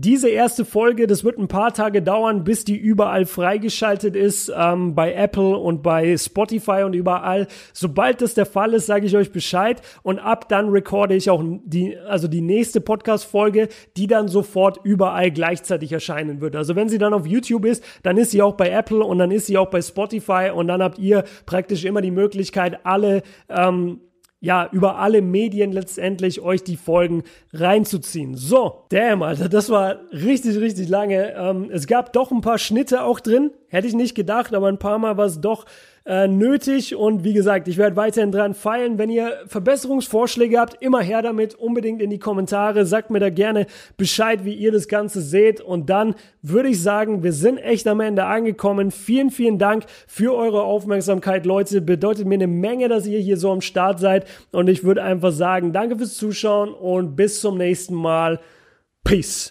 Diese erste Folge, das wird ein paar Tage dauern, bis die überall freigeschaltet ist, ähm, bei Apple und bei Spotify und überall. Sobald das der Fall ist, sage ich euch Bescheid und ab dann recorde ich auch die, also die nächste Podcast-Folge, die dann sofort überall gleichzeitig erscheinen wird. Also wenn sie dann auf YouTube ist, dann ist sie auch bei Apple und dann ist sie auch bei Spotify und dann habt ihr praktisch immer die Möglichkeit, alle ähm, ja, über alle Medien letztendlich euch die Folgen reinzuziehen. So, damn, Alter, das war richtig, richtig lange. Ähm, es gab doch ein paar Schnitte auch drin. Hätte ich nicht gedacht, aber ein paar Mal war es doch äh, nötig. Und wie gesagt, ich werde weiterhin dran feilen. Wenn ihr Verbesserungsvorschläge habt, immer her damit. Unbedingt in die Kommentare. Sagt mir da gerne Bescheid, wie ihr das Ganze seht. Und dann würde ich sagen, wir sind echt am Ende angekommen. Vielen, vielen Dank für eure Aufmerksamkeit, Leute. Bedeutet mir eine Menge, dass ihr hier so am Start seid. Und ich würde einfach sagen, danke fürs Zuschauen und bis zum nächsten Mal. Peace.